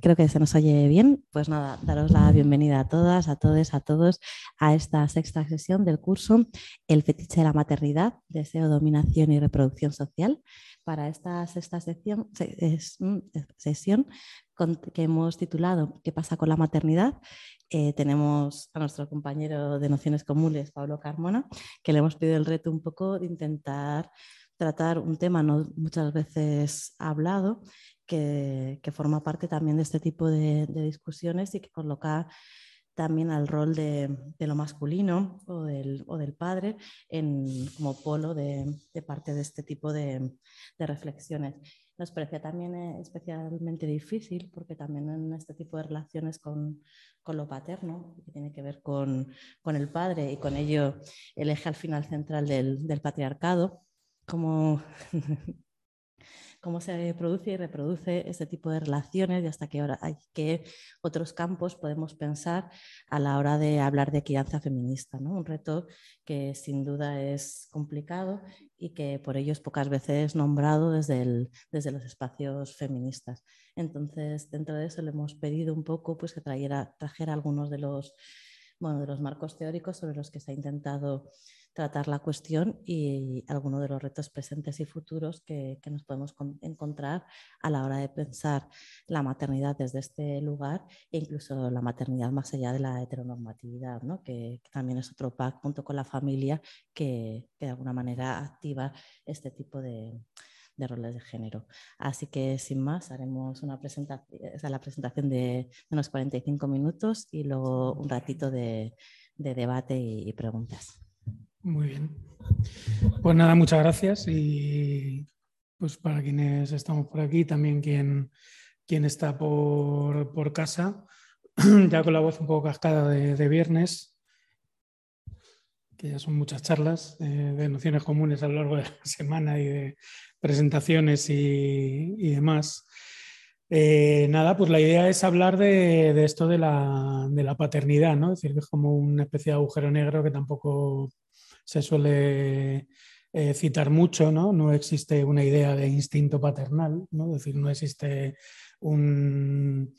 creo que se nos oye bien. Pues nada, daros la bienvenida a todas, a todos, a todos a esta sexta sesión del curso El fetiche de la maternidad, deseo, dominación y reproducción social. Para esta sexta sesión, mm, que hemos titulado ¿Qué pasa con la maternidad? Eh, tenemos a nuestro compañero de Nociones Comunes, Pablo Carmona, que le hemos pedido el reto un poco de intentar tratar un tema no muchas veces hablado que, forma parte también de este tipo de, discusiones y que coloca también al rol de, lo masculino o del, padre en, como polo de, parte de este tipo de, reflexiones. Nos parece también eh, especialmente difícil porque también en este tipo de relaciones con, lo paterno, que tiene que ver con, el padre y con ello el eje al final central del, del patriarcado, como cómo se produce y reproduce este tipo de relaciones y hasta qué otros campos podemos pensar a la hora de hablar de crianza feminista. ¿no? Un reto que sin duda es complicado y que por ello es pocas veces nombrado desde, desde los espacios feministas. Entonces, dentro de eso le hemos pedido un poco pues, que trajera, trajera algunos de los, bueno, de los marcos teóricos sobre los que se ha intentado tratar la cuestión y algunos de los retos presentes y futuros que, nos podemos encontrar a la hora de pensar la maternidad desde este lugar e incluso la maternidad más allá de la heteronormatividad, ¿no? que, también es otro pack junto con la familia que, de alguna manera activa este tipo de, roles de género. Así que sin más, haremos una presentación, la presentación de, unos 45 minutos y luego un ratito de, debate y preguntas. Muy bien. Pues nada, muchas gracias y pues para quienes estamos por aquí, también quien, quien está por, casa, ya con la voz un poco cascada de, viernes, que ya son muchas charlas eh, de nociones comunes a lo largo de la semana y de presentaciones y, demás. Eh, nada, pues la idea es hablar de, esto de la, de la, paternidad, ¿no? Es decir, que es como una especie de agujero negro que tampoco se suele eh, citar mucho, ¿no? No existe una idea de instinto paternal, ¿no? Es decir, no existe un,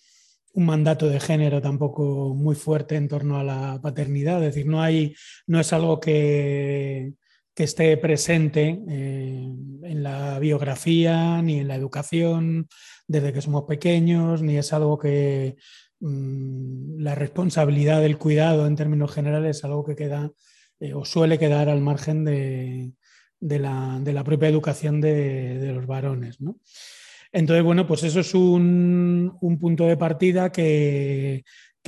mandato de género tampoco muy fuerte en torno a la paternidad, es decir, no, hay, no es algo que, esté presente eh, en la biografía ni en la educación desde que somos pequeños, ni es algo que mm, la responsabilidad del cuidado en términos generales es algo que queda eh, o suele quedar al margen de, la, propia educación de, los varones. Entonces, bueno, pues eso es un, punto de partida que,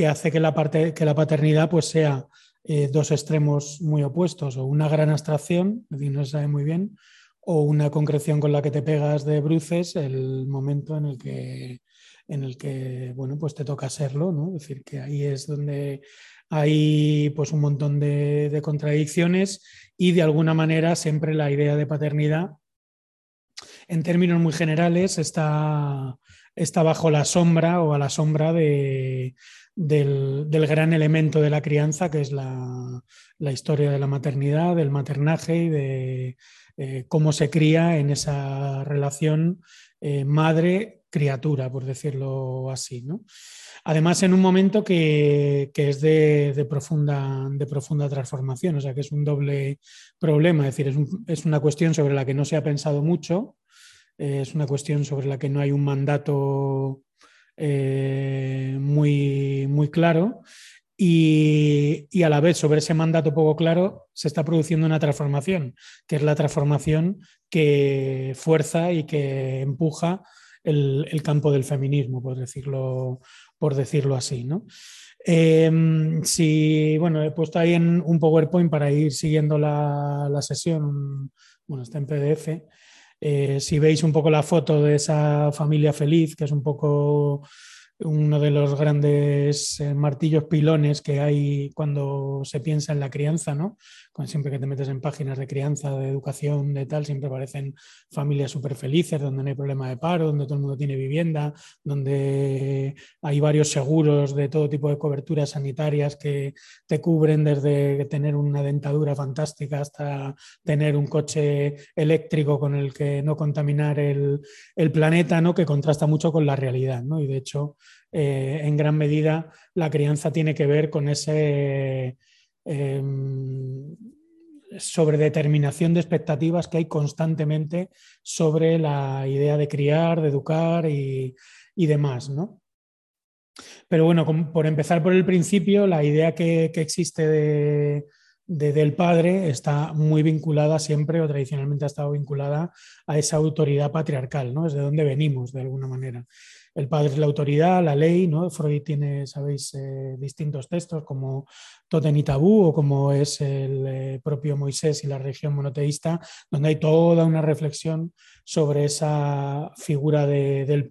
hace que la, parte, que la paternidad pues, sea eh, dos extremos muy opuestos, o una gran abstracción, es no se sabe muy bien, o una concreción con la que te pegas de bruces el momento en el que, en el que bueno, pues te toca serlo, ¿no? Es decir, que ahí es donde hay pues un montón de, contradicciones y de alguna manera siempre la idea de paternidad, en términos muy generales, está, está bajo la sombra o a la sombra de, del, gran elemento de la crianza, que es la, historia de la maternidad, del maternaje y de eh, cómo se cría en esa relación eh, madre-criatura, por decirlo así. ¿no? Además, en un momento que, es de, profunda, transformación, o sea que es un doble problema, es decir, es, una cuestión sobre la que no se ha pensado mucho, eh, es una cuestión sobre la que no hay un mandato eh, muy, muy claro y, y, a la vez sobre ese mandato poco claro se está produciendo una transformación, que es la transformación que fuerza y que empuja el, campo del feminismo, por decirlo, por decirlo así. ¿no? Em, si, bueno, he puesto ahí en un PowerPoint para ir siguiendo la, sesión, bueno, está en PDF. Eh, si veis un poco la foto de esa familia feliz, que es un poco uno de los grandes eh, martillos pilones que hay cuando se piensa en la crianza, ¿no? Cuando siempre que te metes en páginas de crianza, de educación, de tal, siempre aparecen familias súper felices, donde no hay problema de paro, donde todo el mundo tiene vivienda, donde hay varios seguros de todo tipo de coberturas sanitarias que te cubren desde tener una dentadura fantástica hasta tener un coche eléctrico con el que no contaminar el, planeta, ¿no? Que contrasta mucho con la realidad, ¿no? Y de hecho, eh, en gran medida la crianza tiene que ver con ese eh, sobredeterminación de expectativas que hay constantemente sobre la idea de criar, de educar y, demás, ¿no? Pero bueno, por empezar por el principio, la idea que, existe de, del padre está muy vinculada siempre o tradicionalmente ha estado vinculada a esa autoridad patriarcal, ¿no? Es de donde venimos, de alguna manera el padre es la autoridad, la ley, ¿no? Freud tiene, sabéis, eh, distintos textos como Totem y Tabú o como es el eh, propio Moisés y la religión monoteísta, donde hay toda una reflexión sobre esa figura del,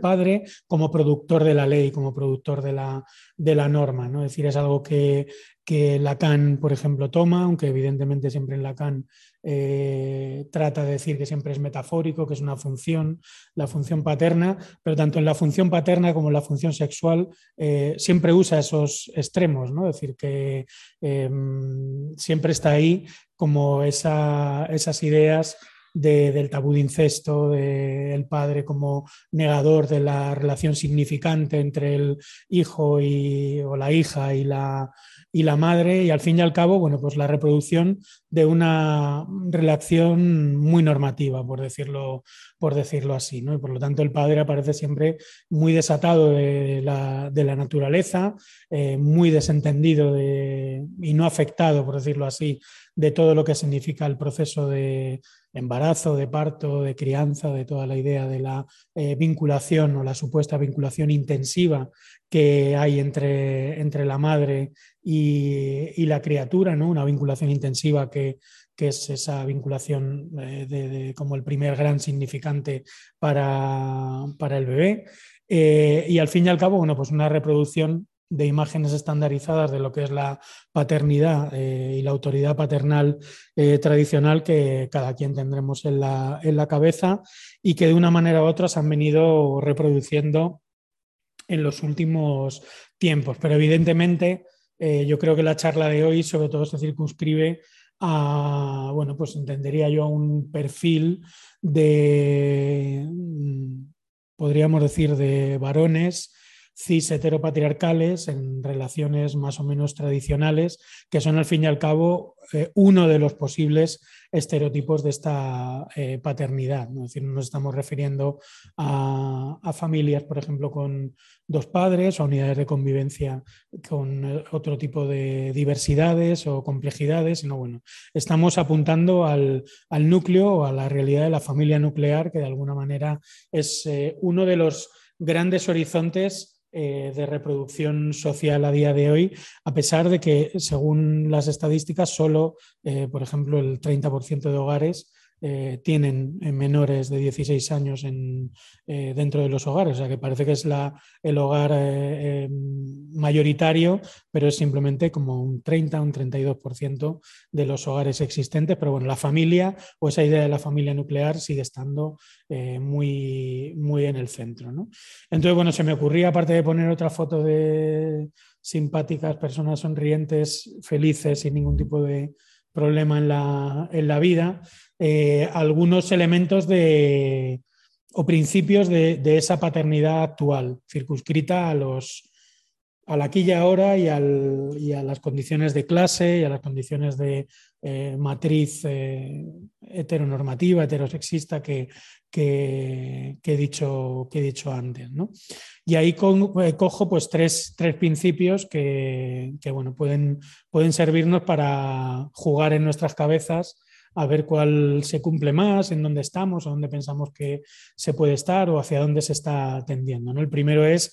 padre como productor de la ley, como productor de la, de la norma, ¿no? Es decir, es algo que, que Lacan, por ejemplo, toma, aunque evidentemente siempre en Lacan eh, trata de decir que siempre es metafórico, que es una función, la función paterna, pero tanto en la función paterna como en la función sexual eh, siempre usa esos extremos, ¿no? es decir, que em, siempre está ahí como esas ideas del tabú de incesto, del padre como negador de la relación significante entre el hijo y, o la hija y la, y la madre y al fin y al cabo, bueno, pues la reproducción de una relación muy normativa, por decirlo, por decirlo así, ¿no? Y por lo tanto el padre aparece siempre muy desatado de la, naturaleza, eh, muy desentendido y no afectado, por decirlo así, de todo lo que significa el proceso de embarazo, de parto, de crianza, de toda la idea de la eh, vinculación o la supuesta vinculación intensiva que hay entre, entre la madre y, la criatura, ¿no? una vinculación intensiva que, es esa vinculación eh, de, como el primer gran significante para, el bebé. Eh, y al fin y al cabo, bueno, pues una reproducción de imágenes estandarizadas de lo que es la paternidad eh, y la autoridad paternal tradicional que cada quien tendremos en la, en la, cabeza y que de una manera u otra se han venido reproduciendo en los últimos tiempos. Pero evidentemente eh, yo creo que la charla de hoy sobre todo se circunscribe a, bueno, pues entendería yo a un perfil de, mm, podríamos decir, de varones cis heteropatriarcales en relaciones más o menos tradicionales, que son al fin y al cabo eh, uno de los posibles estereotipos de esta eh, paternidad. ¿no? Es decir, nos estamos refiriendo a, familias, por ejemplo, con dos padres o unidades de convivencia con eh, otro tipo de diversidades o complejidades, sino bueno, estamos apuntando al, al núcleo o a la realidad de la familia nuclear, que de alguna manera es uno de los grandes horizontes eh, de reproducción social a día de hoy, a pesar de que, según las estadísticas, solo, eh, por ejemplo, el 30% de hogares eh, tienen menores de 16 años en, dentro de los hogares. O sea que parece que es la, el hogar mayoritario, pero es simplemente como un 30, un 32% de los hogares existentes. Pero bueno, la familia o esa idea de la familia nuclear sigue estando eh, muy, muy en el centro. Entonces, bueno, se me ocurría, aparte de poner otra foto de simpáticas personas sonrientes, felices, sin ningún tipo de problema en la, en la vida, eh, algunos elementos de, o principios de, de, esa paternidad actual, circunscrita a los al aquí y ahora y, a las condiciones de clase y a las condiciones de eh, matriz eh, heteronormativa, heterosexista que, que, he dicho, que he dicho antes. Y ahí cojo pues, tres, tres principios que, bueno, pueden, pueden servirnos para jugar en nuestras cabezas a ver cuál se cumple más, en dónde estamos, o dónde pensamos que se puede estar o hacia dónde se está tendiendo. ¿no? El primero es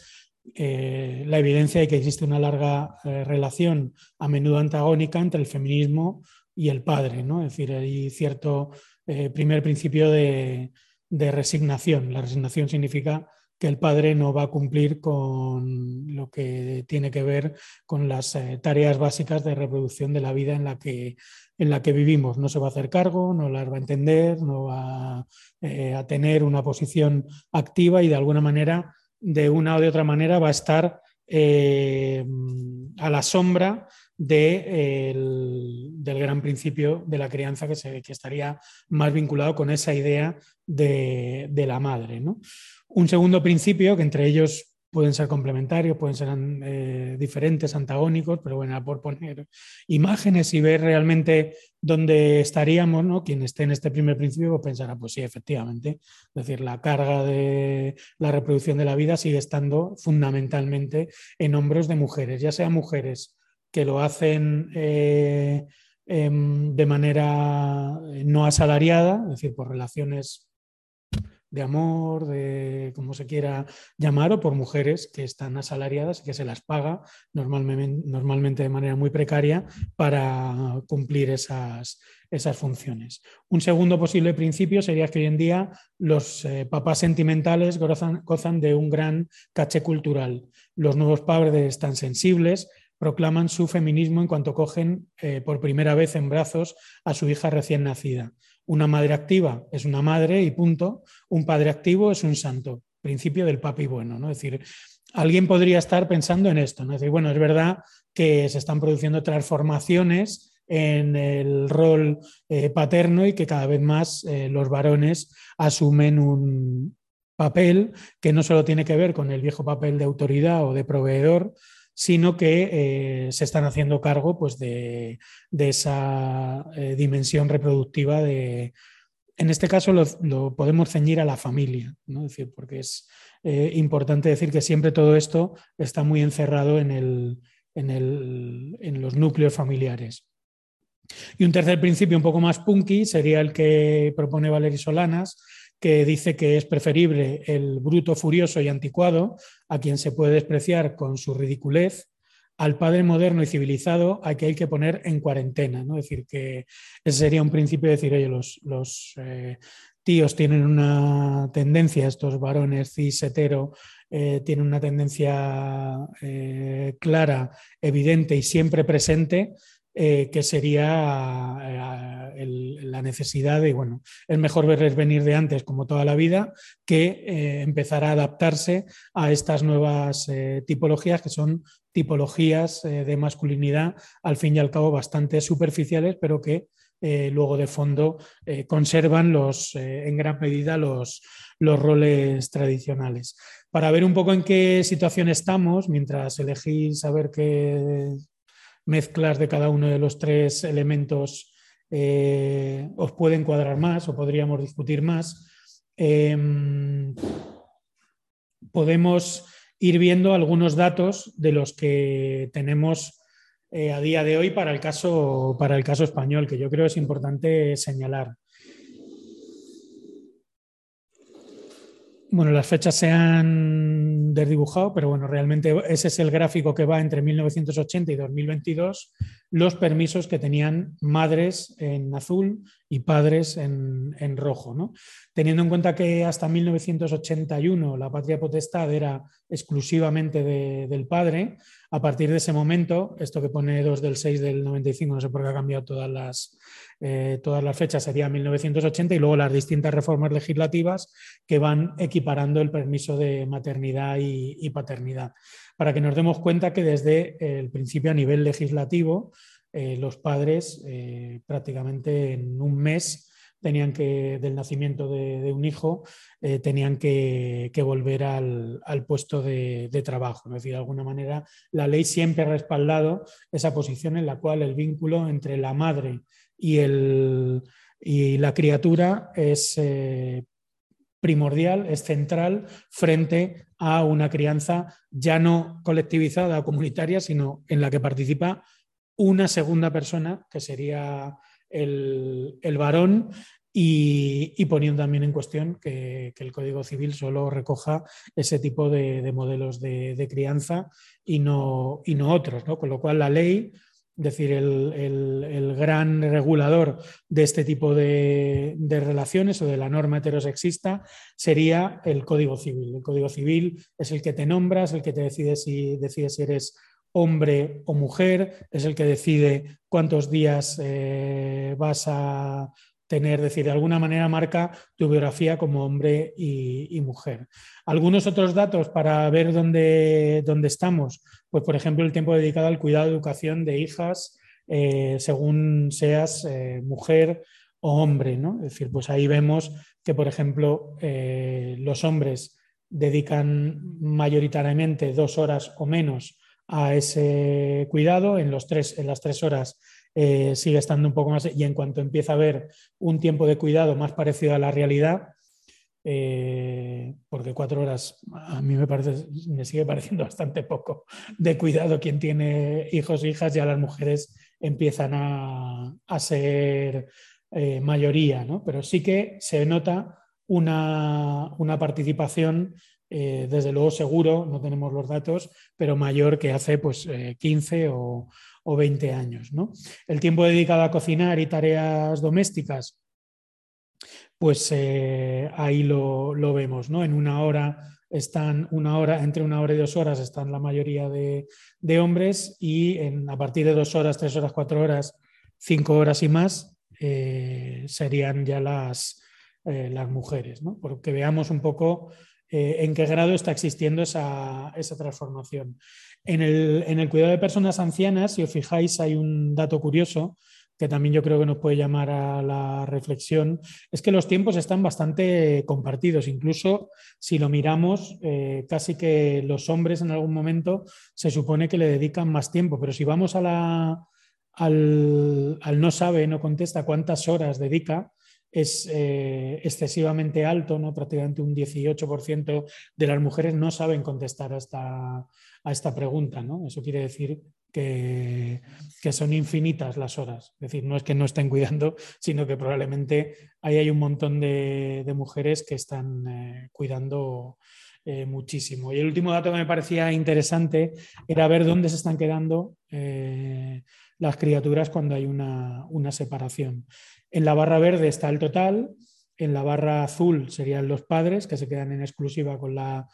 eh, la evidencia de que existe una larga eh, relación, a menudo antagónica, entre el feminismo y el padre. ¿no? Es decir, hay cierto eh, primer principio de, resignación. La resignación significa que el padre no va a cumplir con lo que tiene que ver con las tareas básicas de reproducción de la vida en la, que, en la que vivimos. No se va a hacer cargo, no las va a entender, no va eh, a tener una posición activa y de alguna manera, de una o de otra manera, va a estar eh, a la sombra del gran principio de la crianza que, se, que estaría más vinculado con esa idea de, de la madre. ¿no? Un segundo principio, que entre ellos pueden ser complementarios, pueden ser eh, diferentes, antagónicos, pero bueno, por poner imágenes y ver realmente dónde estaríamos, ¿no? Quien esté en este primer principio pues pensará, pues sí, efectivamente. Es decir, la carga de la reproducción de la vida sigue estando fundamentalmente en hombros de mujeres, ya sean mujeres que lo hacen eh, em, de manera no asalariada, es decir, por relaciones de amor, de como se quiera llamar, o por mujeres que están asalariadas y que se las paga normalmente, normalmente de manera muy precaria para cumplir esas, esas funciones. Un segundo posible principio sería que hoy en día los eh, papás sentimentales gozan, gozan de un gran caché cultural. Los nuevos padres tan sensibles proclaman su feminismo en cuanto cogen eh, por primera vez en brazos a su hija recién nacida. Una madre activa es una madre y punto. Un padre activo es un santo. Principio del papi bueno, ¿no? Es decir, alguien podría estar pensando en esto, ¿no? Es decir, bueno, es verdad que se están produciendo transformaciones en el rol eh, paterno y que cada vez más eh, los varones asumen un papel que no solo tiene que ver con el viejo papel de autoridad o de proveedor, sino que eh, se están haciendo cargo pues, de, esa eh, dimensión reproductiva de, en este caso lo, podemos ceñir a la familia, ¿no? decir, porque es eh, importante decir que siempre todo esto está muy encerrado en, el, en, el, en, los núcleos familiares. Y un tercer principio un poco más punky sería el que propone Valery Solanas, que dice que es preferible el bruto furioso y anticuado, a quien se puede despreciar con su ridiculez, al padre moderno y civilizado a que hay que poner en cuarentena. ¿no? Es decir, que ese sería un principio de decir, oye, los, los eh, tíos tienen una tendencia, estos varones cis hetero, eh, tienen una tendencia eh, clara, evidente y siempre presente eh, que sería eh, la necesidad de, bueno, es mejor verles venir de antes como toda la vida que eh, empezar a adaptarse a estas nuevas tipologías que son tipologías de masculinidad al fin y al cabo bastante superficiales, pero que luego de fondo conservan los, en gran medida los, los roles tradicionales. Para ver un poco en qué situación estamos, mientras elegís saber qué mezclas de cada uno de los tres elementos eh, os pueden cuadrar más o podríamos discutir más. Em, podemos ir viendo algunos datos de los que tenemos eh, a día de hoy para el, caso, para el caso español, que yo creo es importante señalar. Bueno, las fechas se han desdibujado, pero bueno, realmente ese es el gráfico que va entre 1980 y 2022, los permisos que tenían madres en azul y padres en, rojo. ¿no? Teniendo en cuenta que hasta 1981 la patria potestad era exclusivamente del padre, a partir de ese momento, esto que pone 2 del 6 del 95, no sé por qué ha cambiado todas las, eh, todas las fechas, sería 1980 y luego las distintas reformas legislativas que van equiparando el permiso de maternidad y, paternidad. Para que nos demos cuenta que desde el principio a nivel legislativo, eh, los padres eh, prácticamente en un mes tenían que, del nacimiento de, un hijo, eh, tenían que, volver al, puesto de, trabajo. Es decir, de alguna manera, la ley siempre ha respaldado esa posición en la cual el vínculo entre la madre y, el, y la criatura es primordial, es central frente a una crianza ya no colectivizada o comunitaria, sino en la que participa una segunda persona, que sería el, varón y, poniendo también en cuestión que, el Código Civil solo recoja ese tipo de, modelos de, crianza y no, y no otros. ¿no? Con lo cual la ley es decir, el, gran regulador de este tipo de, relaciones o de la norma heterosexista sería el Código Civil. El Código Civil es el que te nombra, es el que te decide si, decides si eres hombre o mujer, es el que decide cuántos días eh, vas a tener, es decir, de alguna manera marca tu biografía como hombre y, mujer. Algunos otros datos para ver dónde, dónde, estamos, pues por ejemplo el tiempo dedicado al cuidado y educación de hijas, eh, según seas eh, mujer o hombre, ¿no? Es decir, pues ahí vemos que, por ejemplo, los hombres dedican mayoritariamente dos horas o menos a ese cuidado, en, los tres, en las tres horas eh, sigue estando un poco más, y en cuanto empieza a haber un tiempo de cuidado más parecido a la realidad, eh, porque cuatro horas a mí me, parece, me sigue pareciendo bastante poco de cuidado quien tiene hijos e hijas, ya las mujeres empiezan a, ser eh, mayoría, ¿no? pero sí que se nota una, participación desde luego seguro, no tenemos los datos, pero mayor que hace pues, 15 o, o 20 años. ¿no? El tiempo dedicado a cocinar y tareas domésticas, pues eh, ahí lo, vemos, ¿no? En una hora están una hora, entre una hora y dos horas están la mayoría de, hombres y en, a partir de dos horas, tres horas, cuatro horas, cinco horas y más eh, serían ya las, eh, las mujeres, ¿no? Porque veamos un poco en qué grado está existiendo esa, esa transformación. En el, cuidado de personas ancianas, si os fijáis, hay un dato curioso que también yo creo que nos puede llamar a la reflexión, es que los tiempos están bastante compartidos. Incluso si lo miramos, eh, casi que los hombres en algún momento se supone que le dedican más tiempo, pero si vamos a la, al, no sabe, no contesta cuántas horas dedica, es eh, excesivamente alto, ¿no? prácticamente un 18% de las mujeres no saben contestar a esta, a esta pregunta. ¿no? Eso quiere decir que, son infinitas las horas. Es decir, no es que no estén cuidando, sino que probablemente ahí hay un montón de, mujeres que están eh, cuidando eh, muchísimo. Y el último dato que me parecía interesante era ver dónde se están quedando las criaturas cuando hay una, una separación. En la barra verde está el total, en la barra azul serían los padres que se quedan en exclusiva con la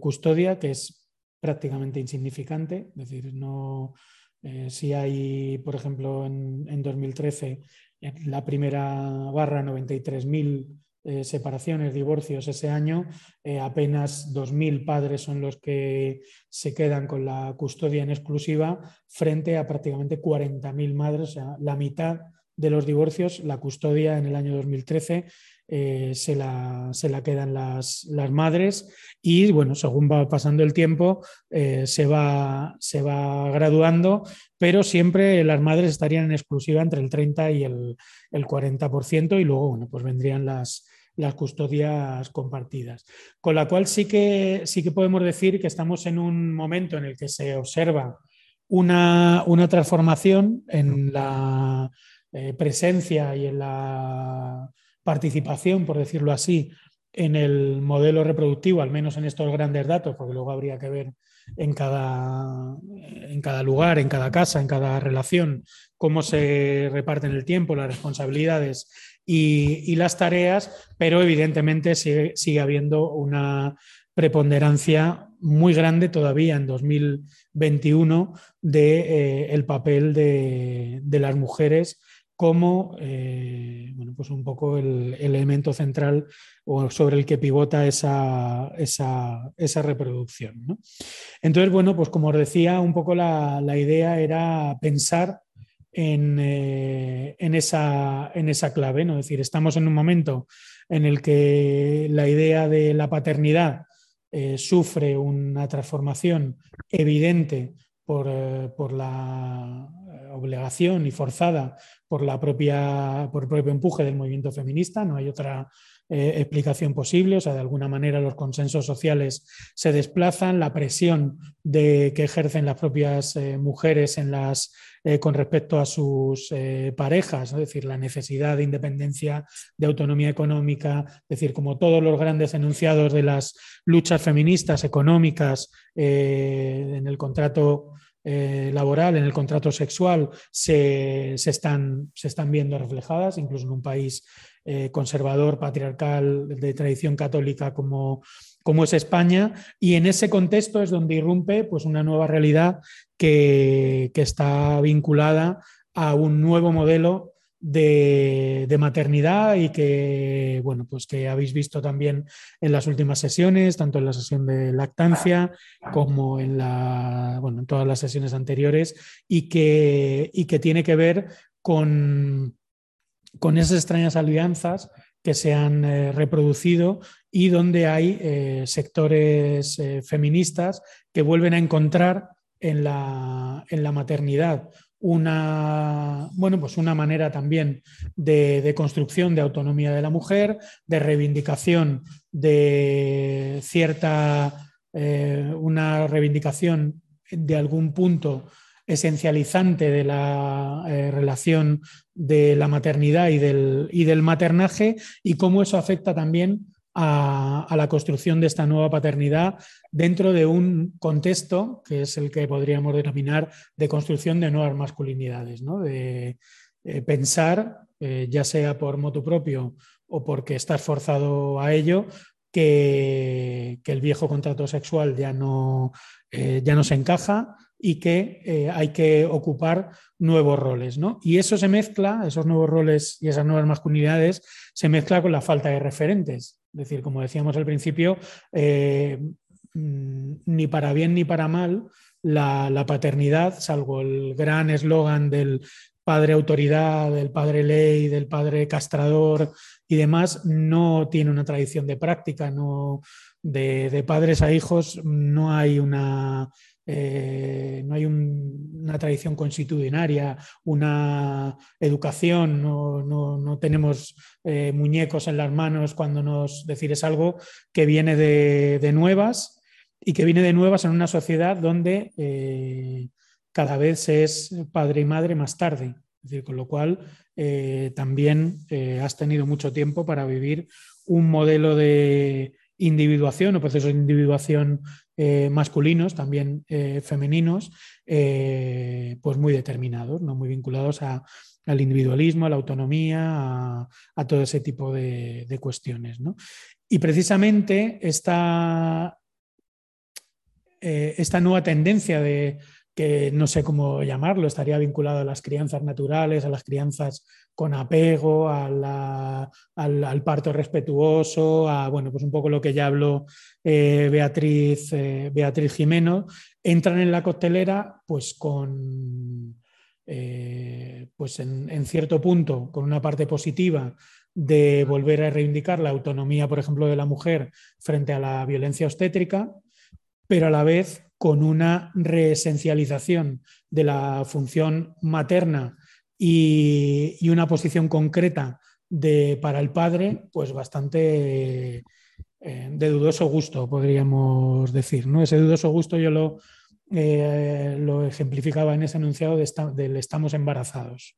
custodia, que es prácticamente insignificante. Es decir, no, eh, si hay, por ejemplo, en, 2013, en la primera barra 93.000 eh, separaciones, divorcios ese año, eh, apenas 2.000 padres son los que se quedan con la custodia en exclusiva frente a prácticamente 40.000 madres, o sea, la mitad de los divorcios, la custodia en el año 2013 eh, se, la, quedan las, madres y bueno, según va pasando el tiempo eh, se, va, se, va, graduando, pero siempre las madres estarían en exclusiva entre el 30 y el, 40% y luego bueno, pues vendrían las, las custodias compartidas. Con la cual sí que, sí que podemos decir que estamos en un momento en el que se observa una, transformación en la eh, presencia y en la participación, por decirlo así, en el modelo reproductivo, al menos en estos grandes datos, porque luego habría que ver en cada, en cada lugar, en cada casa, en cada relación, cómo se reparten el tiempo, las responsabilidades y, las tareas, pero evidentemente sigue, habiendo una preponderancia muy grande todavía en 2021 del de, eh, el papel de, de las mujeres como eh, bueno, pues un poco el, elemento central o sobre el que pivota esa, esa, reproducción. Entonces, bueno, pues como os decía, un poco la, idea era pensar en, eh, en, esa, en, esa, clave, ¿no? decir, estamos en un momento en el que la idea de la paternidad eh, sufre una transformación evidente por, por la obligación y forzada por, la propia, por el propio empuje del movimiento feminista, no hay otra eh, explicación posible, o sea, de alguna manera los consensos sociales se desplazan, la presión de, que ejercen las propias eh, mujeres en las, eh, con respecto a sus parejas, es decir, la necesidad de independencia, de autonomía económica, es decir, como todos los grandes enunciados de las luchas feministas económicas en el contrato laboral, en el contrato sexual, se, están, se, están, viendo reflejadas, incluso en un país conservador, patriarcal, de tradición católica como, como es España, y en ese contexto es donde irrumpe pues, una nueva realidad que, está vinculada a un nuevo modelo de, maternidad y que, bueno, pues que habéis visto también en las últimas sesiones, tanto en la sesión de lactancia como en, la, bueno, en todas las sesiones anteriores, y que, y que tiene que ver con, con esas extrañas alianzas que se han eh, reproducido y donde hay eh, sectores eh, feministas que vuelven a encontrar en la, maternidad una, bueno, pues una manera también de, construcción de autonomía de la mujer, de reivindicación de cierta, una reivindicación de algún punto esencializante de la eh, relación de la maternidad y del, y del, maternaje y cómo eso afecta también a, la construcción de esta nueva paternidad dentro de un contexto que es el que podríamos denominar de construcción de nuevas masculinidades, ¿no? de eh, pensar, eh, ya sea por motu propio o porque estás forzado a ello, que, que el viejo contrato sexual ya no, ya no se encaja, y que eh, hay que ocupar nuevos roles. ¿no? Y eso se mezcla, esos nuevos roles y esas nuevas masculinidades, se mezcla con la falta de referentes. Es decir, como decíamos al principio, eh, mm, ni para bien ni para mal, la, paternidad, salvo el gran eslogan del padre autoridad, del padre ley, del padre castrador y demás, no tiene una tradición de práctica, no, de padres a hijos no hay una eh, no hay una tradición constitucionaria, una educación, no, tenemos eh, muñecos en las manos cuando nos decires algo que viene de, nuevas y que viene de nuevas en una sociedad donde eh, cada vez es padre y madre más tarde. decir, con lo cual también has tenido mucho tiempo para vivir un modelo de individuación o procesos de individuación eh, masculinos, también eh, femeninos, eh, pues muy determinados, ¿no? muy vinculados al individualismo, a la autonomía, a, todo ese tipo de, cuestiones. Y precisamente esta, esta nueva tendencia de que no sé cómo llamarlo, estaría vinculado a las crianzas naturales, a las crianzas con apego, al, parto respetuoso, a bueno, pues un poco lo que ya habló eh, Beatriz, eh, Beatriz Jimeno, entran en la costelera pues con eh, pues en, cierto punto, con una parte positiva de volver a reivindicar la autonomía, por ejemplo, de la mujer frente a la violencia obstétrica, pero a la vez con una reesencialización de la función materna y, una posición concreta de, para el padre, pues bastante eh, de dudoso gusto, podríamos decir. ¿no? Ese dudoso gusto yo lo, eh, lo ejemplificaba en ese enunciado de del estamos embarazados.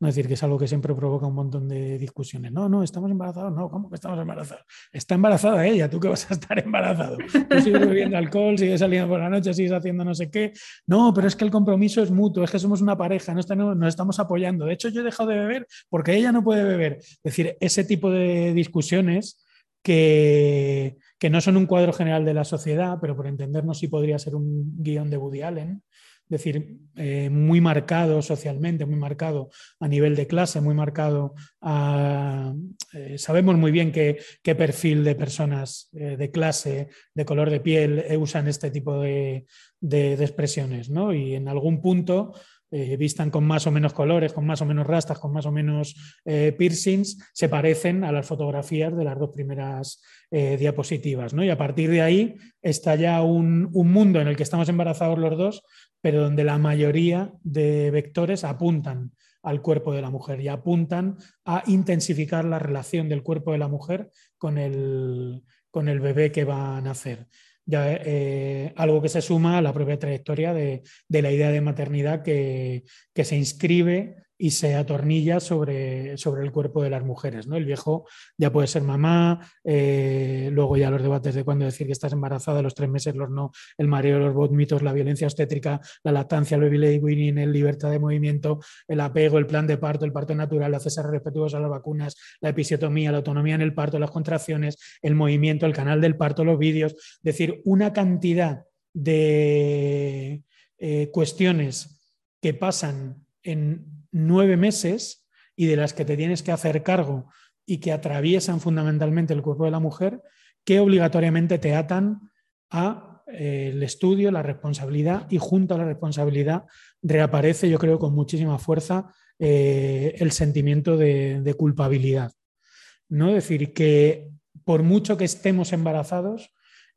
No es decir, que es algo que siempre provoca un montón de discusiones. No, no, estamos embarazados. No, ¿cómo que estamos embarazados? Está embarazada ella, tú que vas a estar embarazado. Tú sigues bebiendo alcohol, sigues saliendo por la noche, sigues haciendo no sé qué. No, pero es que el compromiso es mutuo, es que somos una pareja, no estamos, nos estamos apoyando. De hecho, yo he dejado de beber porque ella no puede beber. Es decir, ese tipo de discusiones que, que no son un cuadro general de la sociedad, pero por entendernos sí podría ser un guion de Woody Allen, decir, eh, muy marcado socialmente, muy marcado a nivel de clase, muy marcado a... Eh, sabemos muy bien qué, perfil de personas eh, de clase, de color de piel usan este tipo de, de, expresiones, ¿no? Y en algún punto... vistan con más o menos colores, con más o menos rastas, con más o menos piercings, se parecen a las fotografías de las dos primeras diapositivas. ¿no? Y a partir de ahí está ya un, un, mundo en el que estamos embarazados los dos, pero donde la mayoría de vectores apuntan al cuerpo de la mujer y apuntan a intensificar la relación del cuerpo de la mujer con el, con el bebé que va a nacer. Ya, eh, algo que se suma a la propia trayectoria de, la idea de maternidad que, se inscribe y se atornilla sobre, sobre el cuerpo de las mujeres. ¿no? El viejo ya puede ser mamá, eh, luego ya los debates de cuándo decir que estás embarazada, los tres meses, los no, el mareo, los vómitos, la violencia obstétrica, la lactancia, el baby winning, el libertad de movimiento, el apego, el plan de parto, el parto natural, la cesárea respetuosa a las vacunas, la episiotomía, la autonomía en el parto, las contracciones, el movimiento, el canal del parto, los vídeos, es decir, una cantidad de eh, cuestiones que pasan en nueve meses y de las que te tienes que hacer cargo y que atraviesan fundamentalmente el cuerpo de la mujer, que obligatoriamente te atan a eh, el estudio, la responsabilidad y junto a la responsabilidad reaparece, yo creo, con muchísima fuerza eh, el sentimiento de, de, culpabilidad. ¿no? Es decir, que por mucho que estemos embarazados,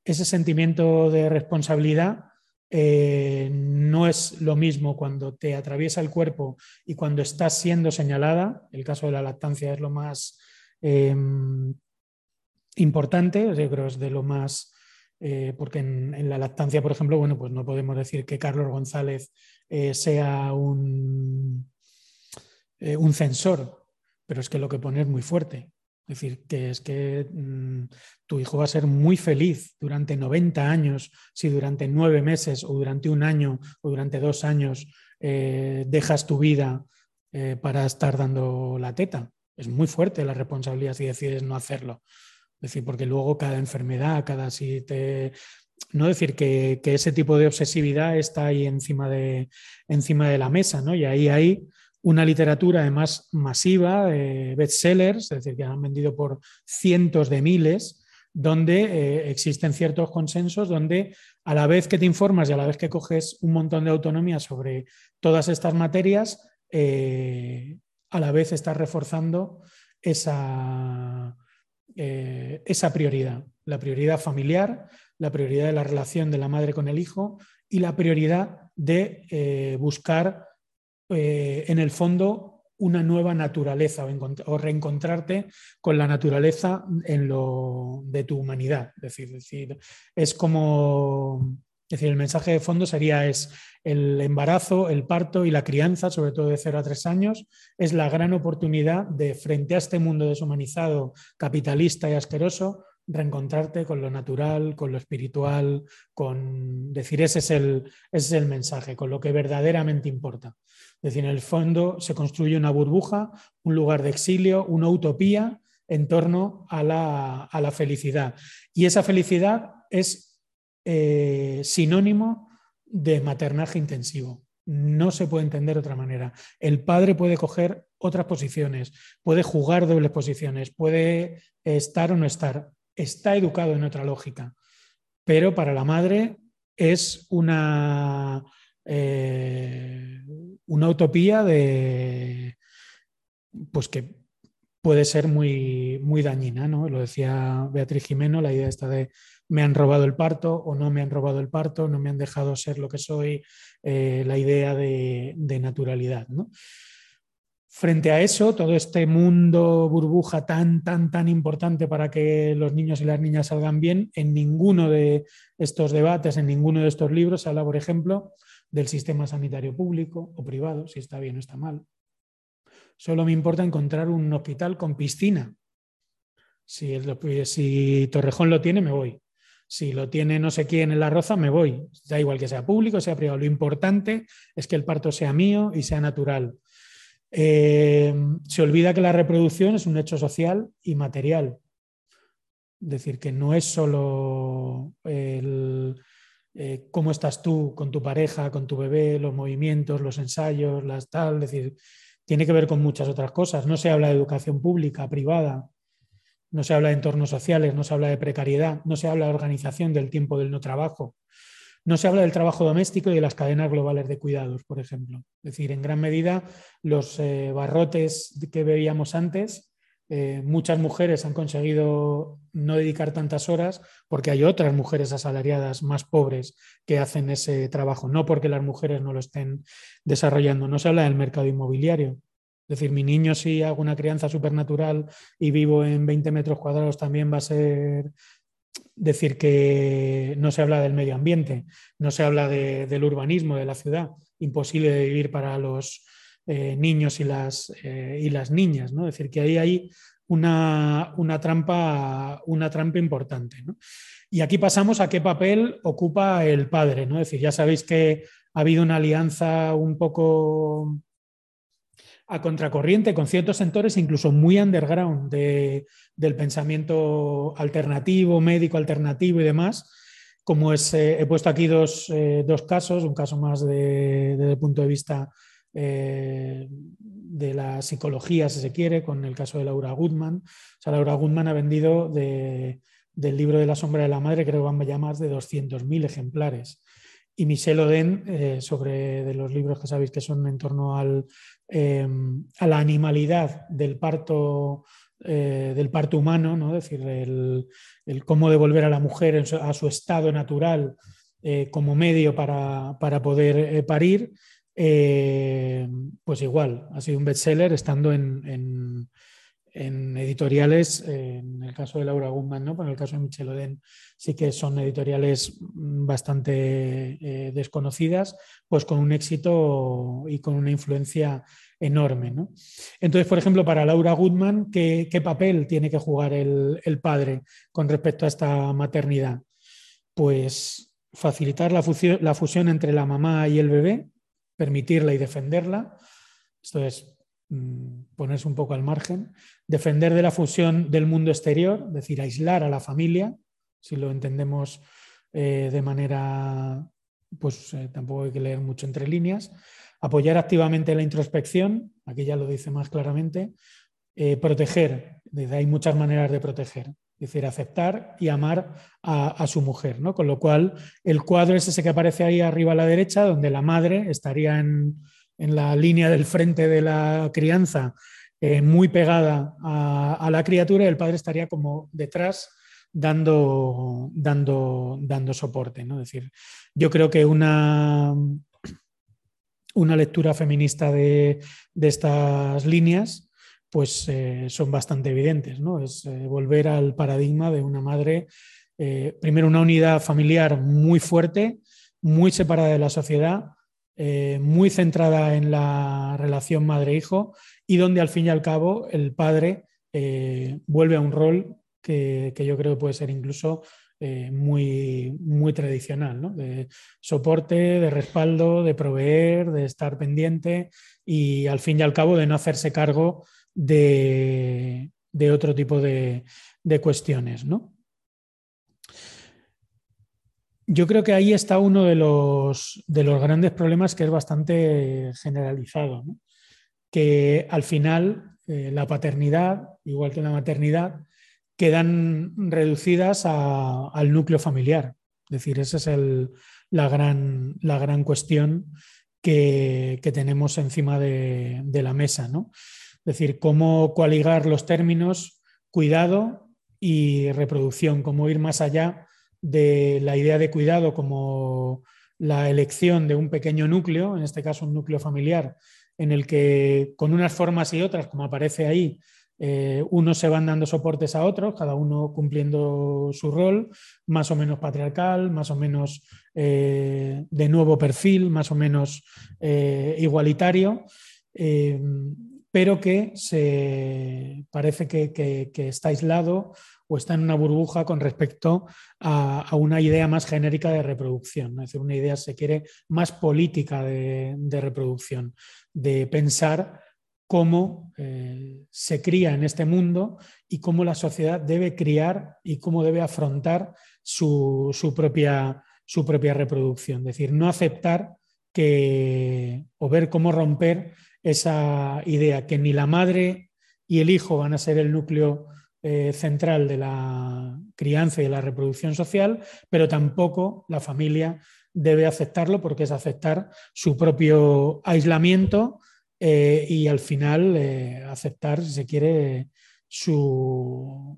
ese sentimiento de responsabilidad eh, no es lo mismo cuando te atraviesa el cuerpo y cuando estás siendo señalada. El caso de la lactancia es lo más eh, importante, yo creo es de lo más, eh, porque en, la lactancia, por ejemplo, bueno, pues no podemos decir que Carlos González sea un, un censor, pero es que lo que pone es muy fuerte. Es decir, que es que mm, tu hijo va a ser muy feliz durante 90 años si durante nueve meses o durante un año o durante dos años eh, dejas tu vida eh, para estar dando la teta. Es muy fuerte la responsabilidad si decides no hacerlo. Es decir, porque luego cada enfermedad, cada si te... No decir que, que ese tipo de obsesividad está ahí encima de, encima de la mesa, ¿no? Y ahí hay una literatura además masiva, bestsellers, es decir, que han vendido por cientos de miles, donde eh, existen ciertos consensos, donde a la vez que te informas y a la vez que coges un montón de autonomía sobre todas estas materias, eh, a la vez estás reforzando esa, eh, esa prioridad, la prioridad familiar, la prioridad de la relación de la madre con el hijo y la prioridad de buscar eh, en el fondo una nueva naturaleza o, reencontrarte con la naturaleza en lo, de tu humanidad. Es decir, decir, es como, decir, el mensaje de fondo sería es el embarazo, el parto y la crianza, sobre todo de 0 a 3 años, es la gran oportunidad de, frente a este mundo deshumanizado, capitalista y asqueroso, reencontrarte con lo natural, con lo espiritual, con decir, ese es el, ese es el mensaje, con lo que verdaderamente importa. Es decir, en el fondo se construye una burbuja, un lugar de exilio, una utopía en torno a la, felicidad. Y esa felicidad es eh, sinónimo de maternaje intensivo. No se puede entender de otra manera. El padre puede coger otras posiciones, puede jugar dobles posiciones, puede estar o no estar. Está educado en otra lógica. Pero para la madre es una eh, una utopía de pues que puede ser muy, muy dañina, ¿no? Lo decía Beatriz Jimeno, la idea esta de me han robado el parto o no me han robado el parto, no me han dejado ser lo que soy, eh, la idea de, naturalidad. Frente a eso, todo este mundo burbuja tan, tan, tan importante para que los niños y las niñas salgan bien, en ninguno de estos debates, en ninguno de estos libros se habla, por ejemplo, del sistema sanitario público o privado, si está bien o está mal. Solo me importa encontrar un hospital con piscina. Si, si Torrejón lo tiene, me voy. Si lo tiene no sé quién en la roza, me voy. Da igual que sea público, sea privado. Lo importante es que el parto sea mío y sea natural. Eh, se olvida que la reproducción es un hecho social y material. Es decir, que no es solo el, eh, cómo estás tú con tu pareja, con tu bebé, los movimientos, los ensayos, las tal, es decir, tiene que ver con muchas otras cosas. No se habla de educación pública, privada, no se habla de entornos sociales, no se habla de precariedad, no se habla de organización del tiempo del no trabajo, no se habla del trabajo doméstico y de las cadenas globales de cuidados, por ejemplo. Es decir, en gran medida los eh, barrotes que veíamos antes eh, muchas mujeres han conseguido no dedicar tantas horas porque hay otras mujeres asalariadas más pobres que hacen ese trabajo, no porque las mujeres no lo estén desarrollando. No se habla del mercado inmobiliario. Es decir, mi niño si hago una crianza supernatural y vivo en 20 metros cuadrados también va a ser decir que no se habla del medio ambiente, no se habla del urbanismo de la ciudad, imposible de vivir para los niños y las, y las niñas. ¿no? Es decir, que ahí hay una, trampa, una trampa importante. Y aquí pasamos a qué papel ocupa el padre. ¿no? Decir, ya sabéis que ha habido una alianza un poco a contracorriente con ciertos sectores, incluso muy underground del pensamiento alternativo, médico alternativo y demás. Como es, he puesto aquí dos, eh, dos, casos, un caso más desde el punto de vista eh, de la psicología, si se quiere, con el caso de Laura Goodman. O sea, Laura Goodman ha vendido del libro de la sombra de la madre, creo que van ya más de 200.000 ejemplares. Y Michelle Oden, eh, sobre de los libros que sabéis que son en torno al, em, a la animalidad del parto, eh, del parto humano, ¿no? es decir, el, cómo devolver a la mujer a su estado natural como medio para, para poder parir, eh, pues igual, ha sido un bestseller estando en, editoriales, en el caso de Laura Guzmán, ¿no? en el caso de Michel Oden sí que son editoriales bastante eh, desconocidas, pues con un éxito y con una influencia enorme. Entonces, por ejemplo, para Laura Goodman, ¿qué, papel tiene que jugar el, padre con respecto a esta maternidad? Pues facilitar la fusión entre la mamá y el bebé, permitirla y defenderla. Esto es mm, ponerse un poco al margen. Defender de la fusión del mundo exterior, es decir, aislar a la familia, si lo entendemos eh, de manera, pues eh, tampoco hay que leer mucho entre líneas. Apoyar activamente la introspección, aquí ya lo dice más claramente. Eh, proteger, hay muchas maneras de proteger. Es decir, aceptar y amar a, su mujer, ¿no? Con lo cual, el cuadro es ese que aparece ahí arriba a la derecha, donde la madre estaría en, la línea del frente de la crianza, eh, muy pegada a, la criatura, y el padre estaría como detrás, dando, dando, dando soporte. ¿no? Es decir, yo creo que una, una lectura feminista de, de estas líneas pues eh, son bastante evidentes. ¿no? Es eh, volver al paradigma de una madre, eh, primero una unidad familiar muy fuerte, muy separada de la sociedad, muy centrada en la relación madre-hijo y donde al fin y al cabo el padre vuelve a un rol que, yo creo puede ser incluso muy, muy tradicional, ¿no? de soporte, de respaldo, de proveer, de estar pendiente y al fin y al cabo de no hacerse cargo de, otro tipo de, cuestiones. ¿no? Yo creo que ahí está uno de los, de los grandes problemas que es bastante generalizado, que al final eh, la paternidad, igual que la maternidad, quedan reducidas al núcleo familiar. Es decir, esa es la, gran, la, gran, cuestión que, tenemos encima de, de la mesa. ¿no? Es decir, cómo coaligar los términos cuidado y reproducción, cómo ir más allá de la idea de cuidado como la elección de un pequeño núcleo, en este caso un núcleo familiar, en el que con unas formas y otras, como aparece ahí, eh, unos se van dando soportes a otros, cada uno cumpliendo su rol, más o menos patriarcal, más o menos eh, de nuevo perfil, más o menos eh, igualitario pero que se, parece que, está aislado o está en una burbuja con respecto a, una idea más genérica de reproducción, es decir, una idea, se quiere, más política de, reproducción, de pensar cómo eh, se cría en este mundo y cómo la sociedad debe criar y cómo debe afrontar su, propia, su propia reproducción. Es decir, no aceptar que, o ver cómo romper esa idea que ni la madre y el hijo van a ser el núcleo eh, central de la crianza y de la reproducción social, pero tampoco la familia debe aceptarlo porque es aceptar su propio aislamiento eh, y al final eh, aceptar, si se quiere, su,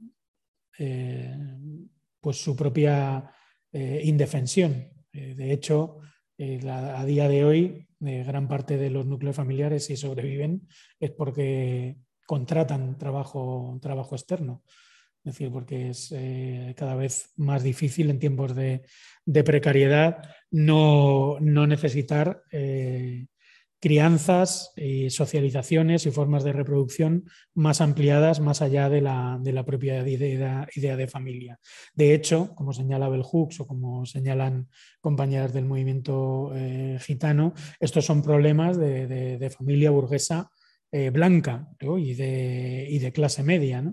pues su propia indefensión. de hecho, a día de hoy gran parte de los núcleos familiares, si sobreviven, es porque contratan trabajo, trabajo externo. Es decir, porque es eh, cada vez más difícil en tiempos de, precariedad no, necesitar eh, crianzas y socializaciones y formas de reproducción más ampliadas más allá de la, propia idea, de familia. De hecho, como señala Bell Hooks o como señalan compañeras del movimiento eh, gitano, estos son problemas de, familia burguesa eh, blanca y, de, clase media.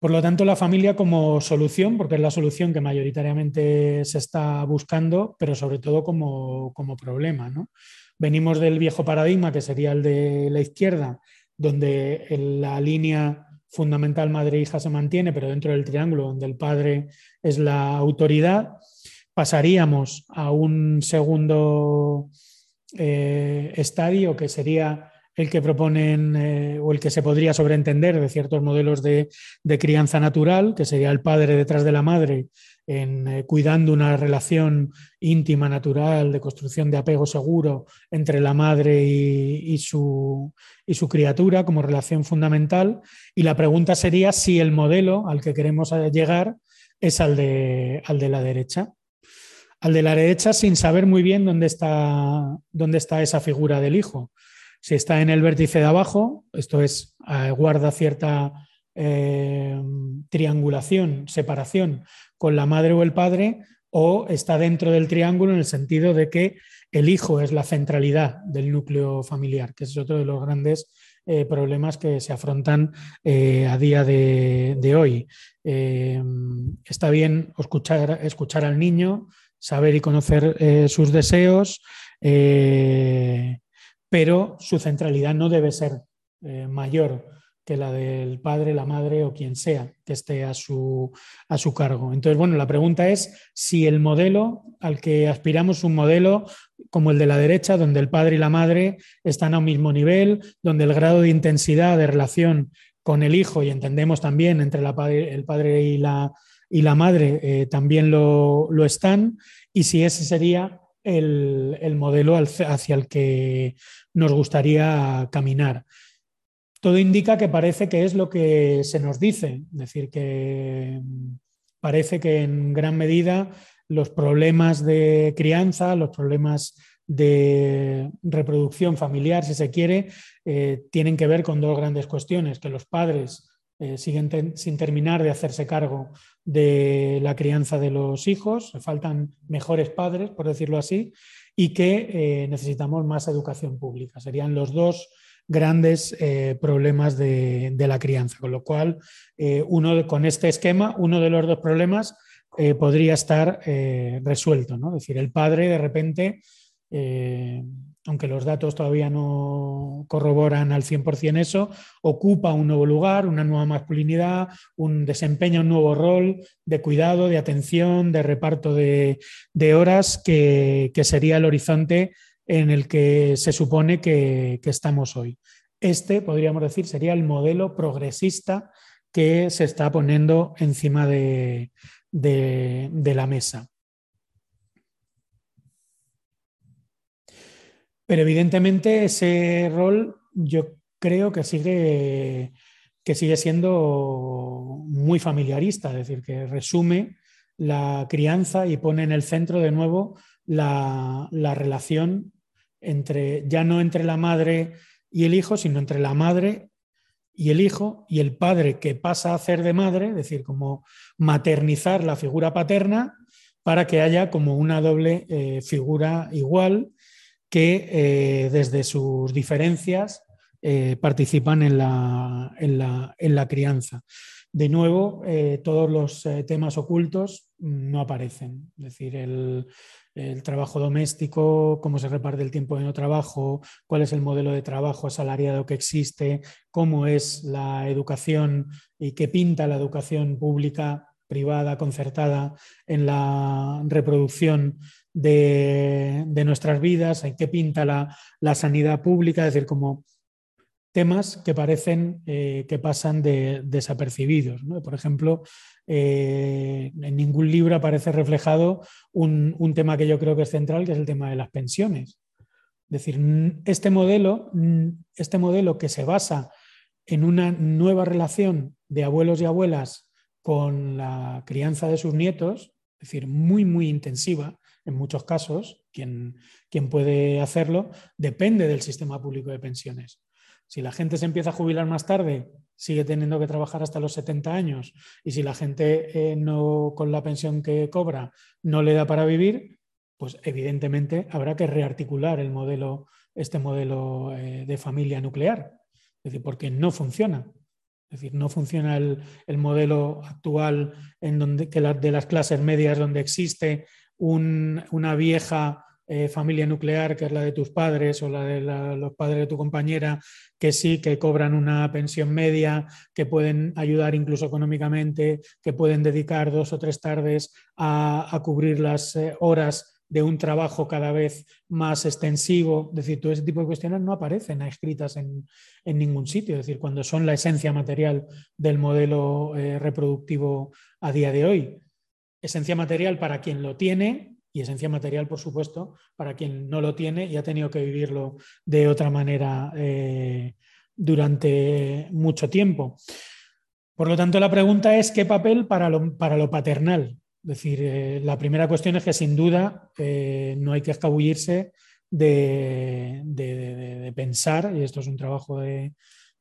Por lo tanto, la familia como solución, porque es la solución que mayoritariamente se está buscando, pero sobre todo como, como problema. ¿no? Venimos del viejo paradigma, que sería el de la izquierda, donde la línea fundamental madre-hija se mantiene, pero dentro del triángulo, donde el padre es la autoridad, pasaríamos a un segundo eh, estadio que sería el que proponen eh, o el que se podría sobreentender de ciertos modelos de, crianza natural, que sería el padre detrás de la madre, en, eh, cuidando una relación íntima, natural, de construcción de apego seguro entre la madre y, su, criatura como relación fundamental. Y la pregunta sería si el modelo al que queremos llegar es al de, al de la derecha. Al de la derecha sin saber muy bien dónde está, dónde está esa figura del hijo si está en el vértice de abajo, esto es, eh, guarda cierta eh, triangulación, separación con la madre o el padre, o está dentro del triángulo en el sentido de que el hijo es la centralidad del núcleo familiar, que es otro de los grandes eh, problemas que se afrontan a día de, hoy. está bien escuchar, al niño, saber y conocer sus deseos, pero su centralidad no debe ser eh, mayor que la del padre, la madre o quien sea que esté a su, a su cargo. Entonces, bueno, la pregunta es si el modelo al que aspiramos, un modelo como el de la derecha, donde el padre y la madre están a un mismo nivel, donde el grado de intensidad de relación con el hijo, y entendemos también entre el padre y la, y la madre, eh, también lo, lo están, y si ese sería el, modelo hacia el que nos gustaría caminar. Todo indica que parece que es lo que se nos dice, es decir, que parece que en gran medida los problemas de crianza, los problemas de reproducción familiar, si se quiere, eh, tienen que ver con dos grandes cuestiones, que los padres eh, siguen sin terminar de hacerse cargo de la crianza de los hijos, faltan mejores padres, por decirlo así, y que eh, necesitamos más educación pública. Serían los dos grandes eh, problemas de, la crianza, con lo cual uno con este esquema, uno de los dos problemas podría estar resuelto. ¿no? Es decir, el padre de repente aunque los datos todavía no corroboran al 100% eso, ocupa un nuevo lugar, una nueva masculinidad, un, desempeña un nuevo rol de cuidado, de atención, de reparto de, horas, que, sería el horizonte en el que se supone que, estamos hoy. Este, podríamos decir, sería el modelo progresista que se está poniendo encima de la mesa. Pero evidentemente ese rol yo creo que sigue, que sigue siendo muy familiarista, es decir, que resume la crianza y pone en el centro de nuevo la, relación entre, ya no entre la madre y el hijo, sino entre la madre y el hijo y el padre que pasa a ser de madre, es decir, como maternizar la figura paterna para que haya como una doble eh, figura igual que eh, desde sus diferencias eh, participan en la, en, la, crianza. De nuevo, eh, todos los temas ocultos no aparecen, es decir, el, trabajo doméstico, cómo se reparte el tiempo de no trabajo, cuál es el modelo de trabajo asalariado que existe, cómo es la educación y qué pinta la educación pública, privada, concertada en la reproducción de, nuestras vidas, en qué pinta la, sanidad pública, es decir, como temas que parecen eh, que pasan desapercibidos. Por ejemplo, eh, en ningún libro aparece reflejado un, tema que yo creo que es central, que es el tema de las pensiones. Es decir, este modelo, este modelo que se basa en una nueva relación de abuelos y abuelas con la crianza de sus nietos, es decir, muy, muy intensiva, en muchos casos, quien, quien puede hacerlo, depende del sistema público de pensiones. Si la gente se empieza a jubilar más tarde, sigue teniendo que trabajar hasta los 70 años y si la gente eh, no con la pensión que cobra no le da para vivir, pues evidentemente habrá que rearticular el modelo, este modelo eh, de familia nuclear, es decir, porque no funciona. Es decir, no funciona el, modelo actual en donde, que de las clases medias donde existe una vieja eh, familia nuclear, que es la de tus padres o la de los padres de tu compañera, que sí, que cobran una pensión media, que pueden ayudar incluso económicamente, que pueden dedicar dos o tres tardes a, cubrir las eh, horas de un trabajo cada vez más extensivo. Es decir, todo ese tipo de cuestiones no aparecen escritas en, ningún sitio. Es decir, cuando son la esencia material del modelo eh, reproductivo a día de hoy. Esencia material para quien lo tiene y esencia material, por supuesto, para quien no lo tiene y ha tenido que vivirlo de otra manera eh, durante mucho tiempo. Por lo tanto, la pregunta es qué papel para lo, para lo paternal. Es decir, eh, la primera cuestión es que sin duda eh, no hay que escabullirse de, pensar, y esto es un trabajo de,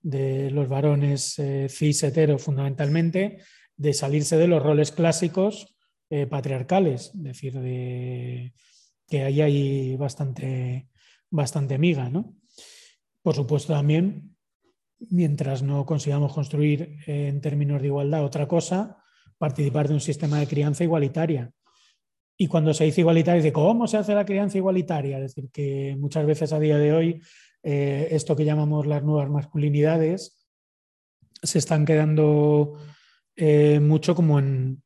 los varones cis hetero fundamentalmente, de salirse de los roles clásicos eh, patriarcales, es decir, de, que ahí hay bastante, bastante miga. ¿no? Por supuesto, también, mientras no consigamos construir eh, en términos de igualdad otra cosa, participar de un sistema de crianza igualitaria. Y cuando se dice igualitaria, dice, ¿cómo se hace la crianza igualitaria? Es decir, que muchas veces a día de hoy eh, esto que llamamos las nuevas masculinidades se están quedando mucho como en,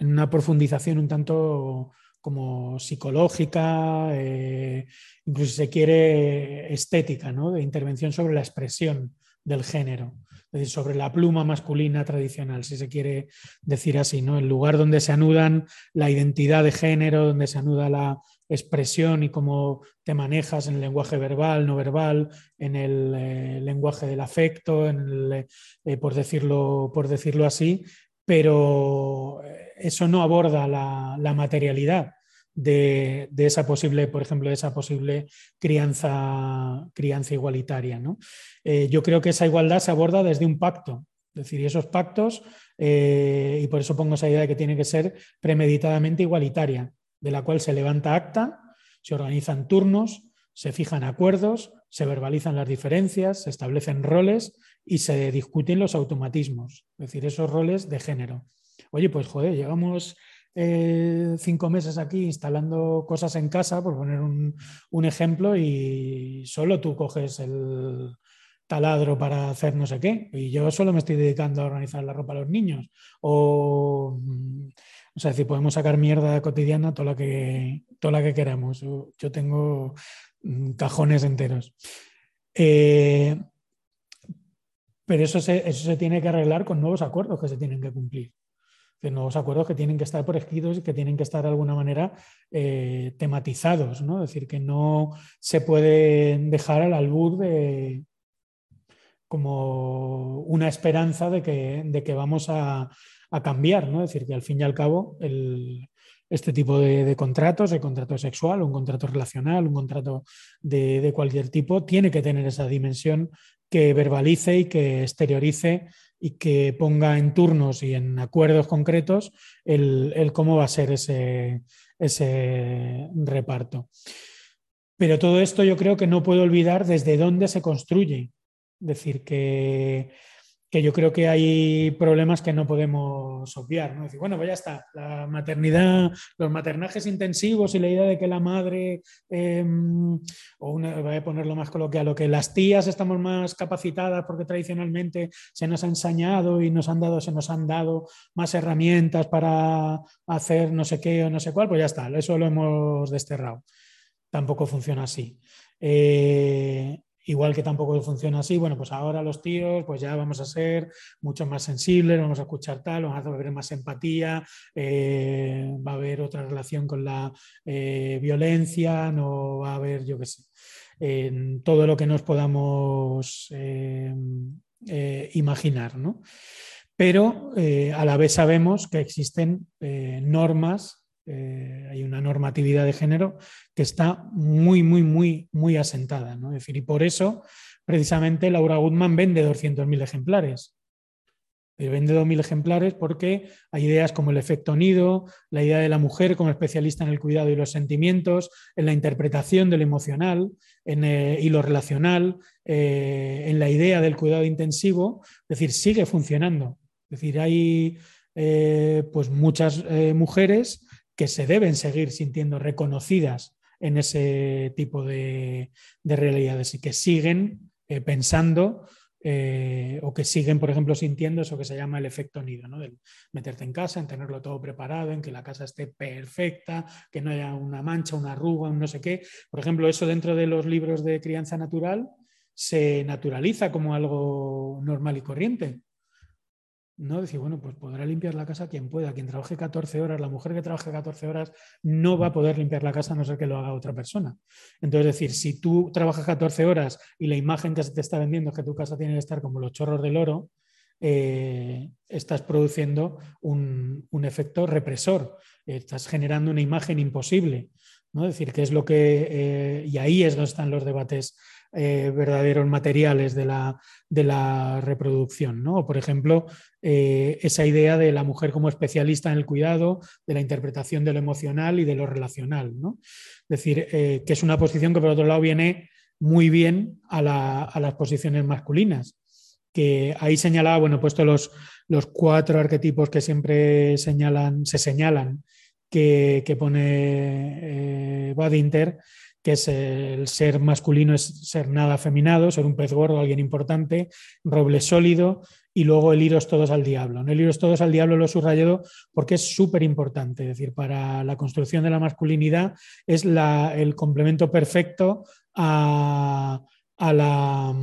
en una profundización un tanto como psicológica, eh, incluso si se quiere estética, ¿no? de intervención sobre la expresión del género, es decir, sobre la pluma masculina tradicional, si se quiere decir así, ¿no? el lugar donde se anudan la identidad de género, donde se anuda la expresión y cómo te manejas en el lenguaje verbal, no verbal, en el eh, lenguaje del afecto, en eh, por, decirlo, por decirlo así, pero eso no aborda la, materialidad de, esa posible, por ejemplo, de esa posible crianza, crianza igualitaria. Eh, yo creo que esa igualdad se aborda desde un pacto. Es decir, esos pactos, eh, y por eso pongo esa idea de que tiene que ser premeditadamente igualitaria, de la cual se levanta acta, se organizan turnos, se fijan acuerdos, se verbalizan las diferencias, se establecen roles y se discuten los automatismos, es decir, esos roles de género oye, pues joder, llevamos eh, cinco meses aquí instalando cosas en casa, por poner un, ejemplo, y solo tú coges el taladro para hacer no sé qué, y yo solo me estoy dedicando a organizar la ropa a los niños. O, mm, o sea, si podemos sacar mierda cotidiana toda la que, toda la que queramos. Yo tengo mm, cajones enteros. Eh, pero eso eso se tiene que arreglar con nuevos acuerdos que se tienen que cumplir de nuevos acuerdos que tienen que estar por escritos y que tienen que estar de alguna manera eh, tematizados, ¿no? Es decir, que no se puede dejar al albur de como una esperanza de que, de que vamos a, cambiar, ¿no? Es decir, que al fin y al cabo este tipo de, contratos, el contrato sexual, un contrato relacional, un contrato de, de cualquier tipo, tiene que tener esa dimensión que verbalice y que exteriorice y que ponga en turnos y en acuerdos concretos el, cómo va a ser ese, ese reparto. Pero todo esto yo creo que no puedo olvidar desde dónde se construye. Es decir, que que yo creo que hay problemas que no podemos obviar. ¿no? Decir, bueno, pues ya está, la maternidad, los maternajes intensivos y la idea de que la madre, em, o una, voy a ponerlo más coloquial, lo que las tías estamos más capacitadas porque tradicionalmente se nos ha ensañado y nos han dado, se nos han dado más herramientas para hacer no sé qué o no sé cuál, pues ya está, eso lo hemos desterrado. Tampoco funciona así. Eh, igual que tampoco funciona así, bueno, pues ahora los tíos, pues ya vamos a ser mucho más sensibles, vamos a escuchar tal, vamos a haber más empatía, eh, va a haber otra relación con la eh, violencia, no va a haber, yo qué sé, todo lo que nos podamos eh, imaginar, ¿no? Pero a la vez sabemos que existen normas eh, hay una normatividad de género que está muy, muy, muy, muy asentada. ¿no? Es decir, y por eso, precisamente, Laura Goodman vende 200.000 ejemplares. Eh, vende 2.000 ejemplares porque hay ideas como el efecto nido, la idea de la mujer como especialista en el cuidado y los sentimientos, en la interpretación de lo emocional en, eh, y lo relacional, en la idea del cuidado intensivo, es decir, sigue funcionando. Es decir, hay pues muchas mujeres que se deben seguir sintiendo reconocidas en ese tipo de, realidades y que siguen eh, pensando eh, o que siguen, por ejemplo, sintiendo eso que se llama el efecto nido, ¿no? del meterte en casa, en tenerlo todo preparado, en que la casa esté perfecta, que no haya una mancha, una arruga, un no sé qué. Por ejemplo, eso dentro de los libros de crianza natural se naturaliza como algo normal y corriente. ¿No? Decir, bueno, pues podrá limpiar la casa quien pueda, quien trabaje 14 horas, la mujer que trabaje 14 horas no va a poder limpiar la casa a no ser que lo haga otra persona. Entonces, decir, si tú trabajas 14 horas y la imagen que se te está vendiendo es que tu casa tiene que estar como los chorros del oro, eh, estás produciendo un, efecto represor, estás generando una imagen imposible. ¿no? Es decir, que es lo que, eh, y ahí es donde están los debates eh, verdaderos materiales de la, de la reproducción. ¿no? Por ejemplo, eh, esa idea de la mujer como especialista en el cuidado, de la interpretación de lo emocional y de lo relacional. ¿no? Es decir, eh, que es una posición que por otro lado viene muy bien a, las posiciones masculinas. Que ahí señalaba, bueno, puesto los, los cuatro arquetipos que siempre señalan, se señalan que, que pone Badinter, que es el ser masculino, es ser nada afeminado, ser un pez gordo, alguien importante, roble sólido, y luego el iros todos al diablo. El iros todos al diablo lo he subrayado porque es súper importante, es decir, para la construcción de la masculinidad es el complemento perfecto a, la,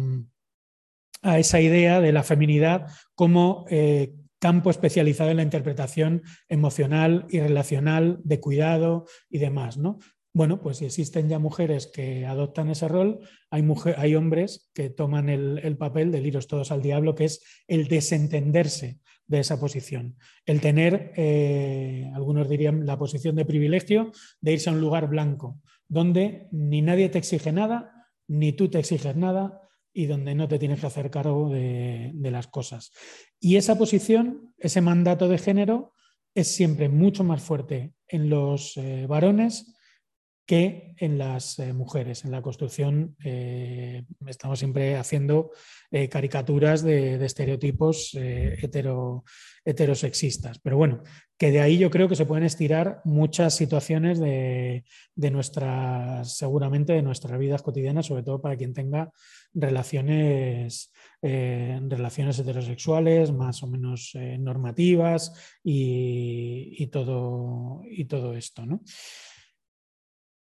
a, esa idea de la feminidad como eh, campo especializado en la interpretación emocional y relacional de cuidado y demás. ¿no? Bueno, pues si existen ya mujeres que adoptan ese rol, hay, hay hombres que toman el, papel de iros todos al diablo, que es el desentenderse de esa posición, el tener, eh, algunos dirían, la posición de privilegio de irse a un lugar blanco, donde ni nadie te exige nada, ni tú te exiges nada y donde no te tienes que hacer cargo de, las cosas. Y esa posición, ese mandato de género, es siempre mucho más fuerte en los eh, varones que en las eh, mujeres. En la construcción eh, estamos siempre haciendo eh, caricaturas de, estereotipos heterosexistas. Pero bueno, que de ahí yo creo que se pueden estirar muchas situaciones de, nuestras, seguramente de nuestras vidas cotidianas, sobre todo para quien tenga relaciones, relaciones heterosexuales más o menos normativas y, todo, y todo esto. ¿no?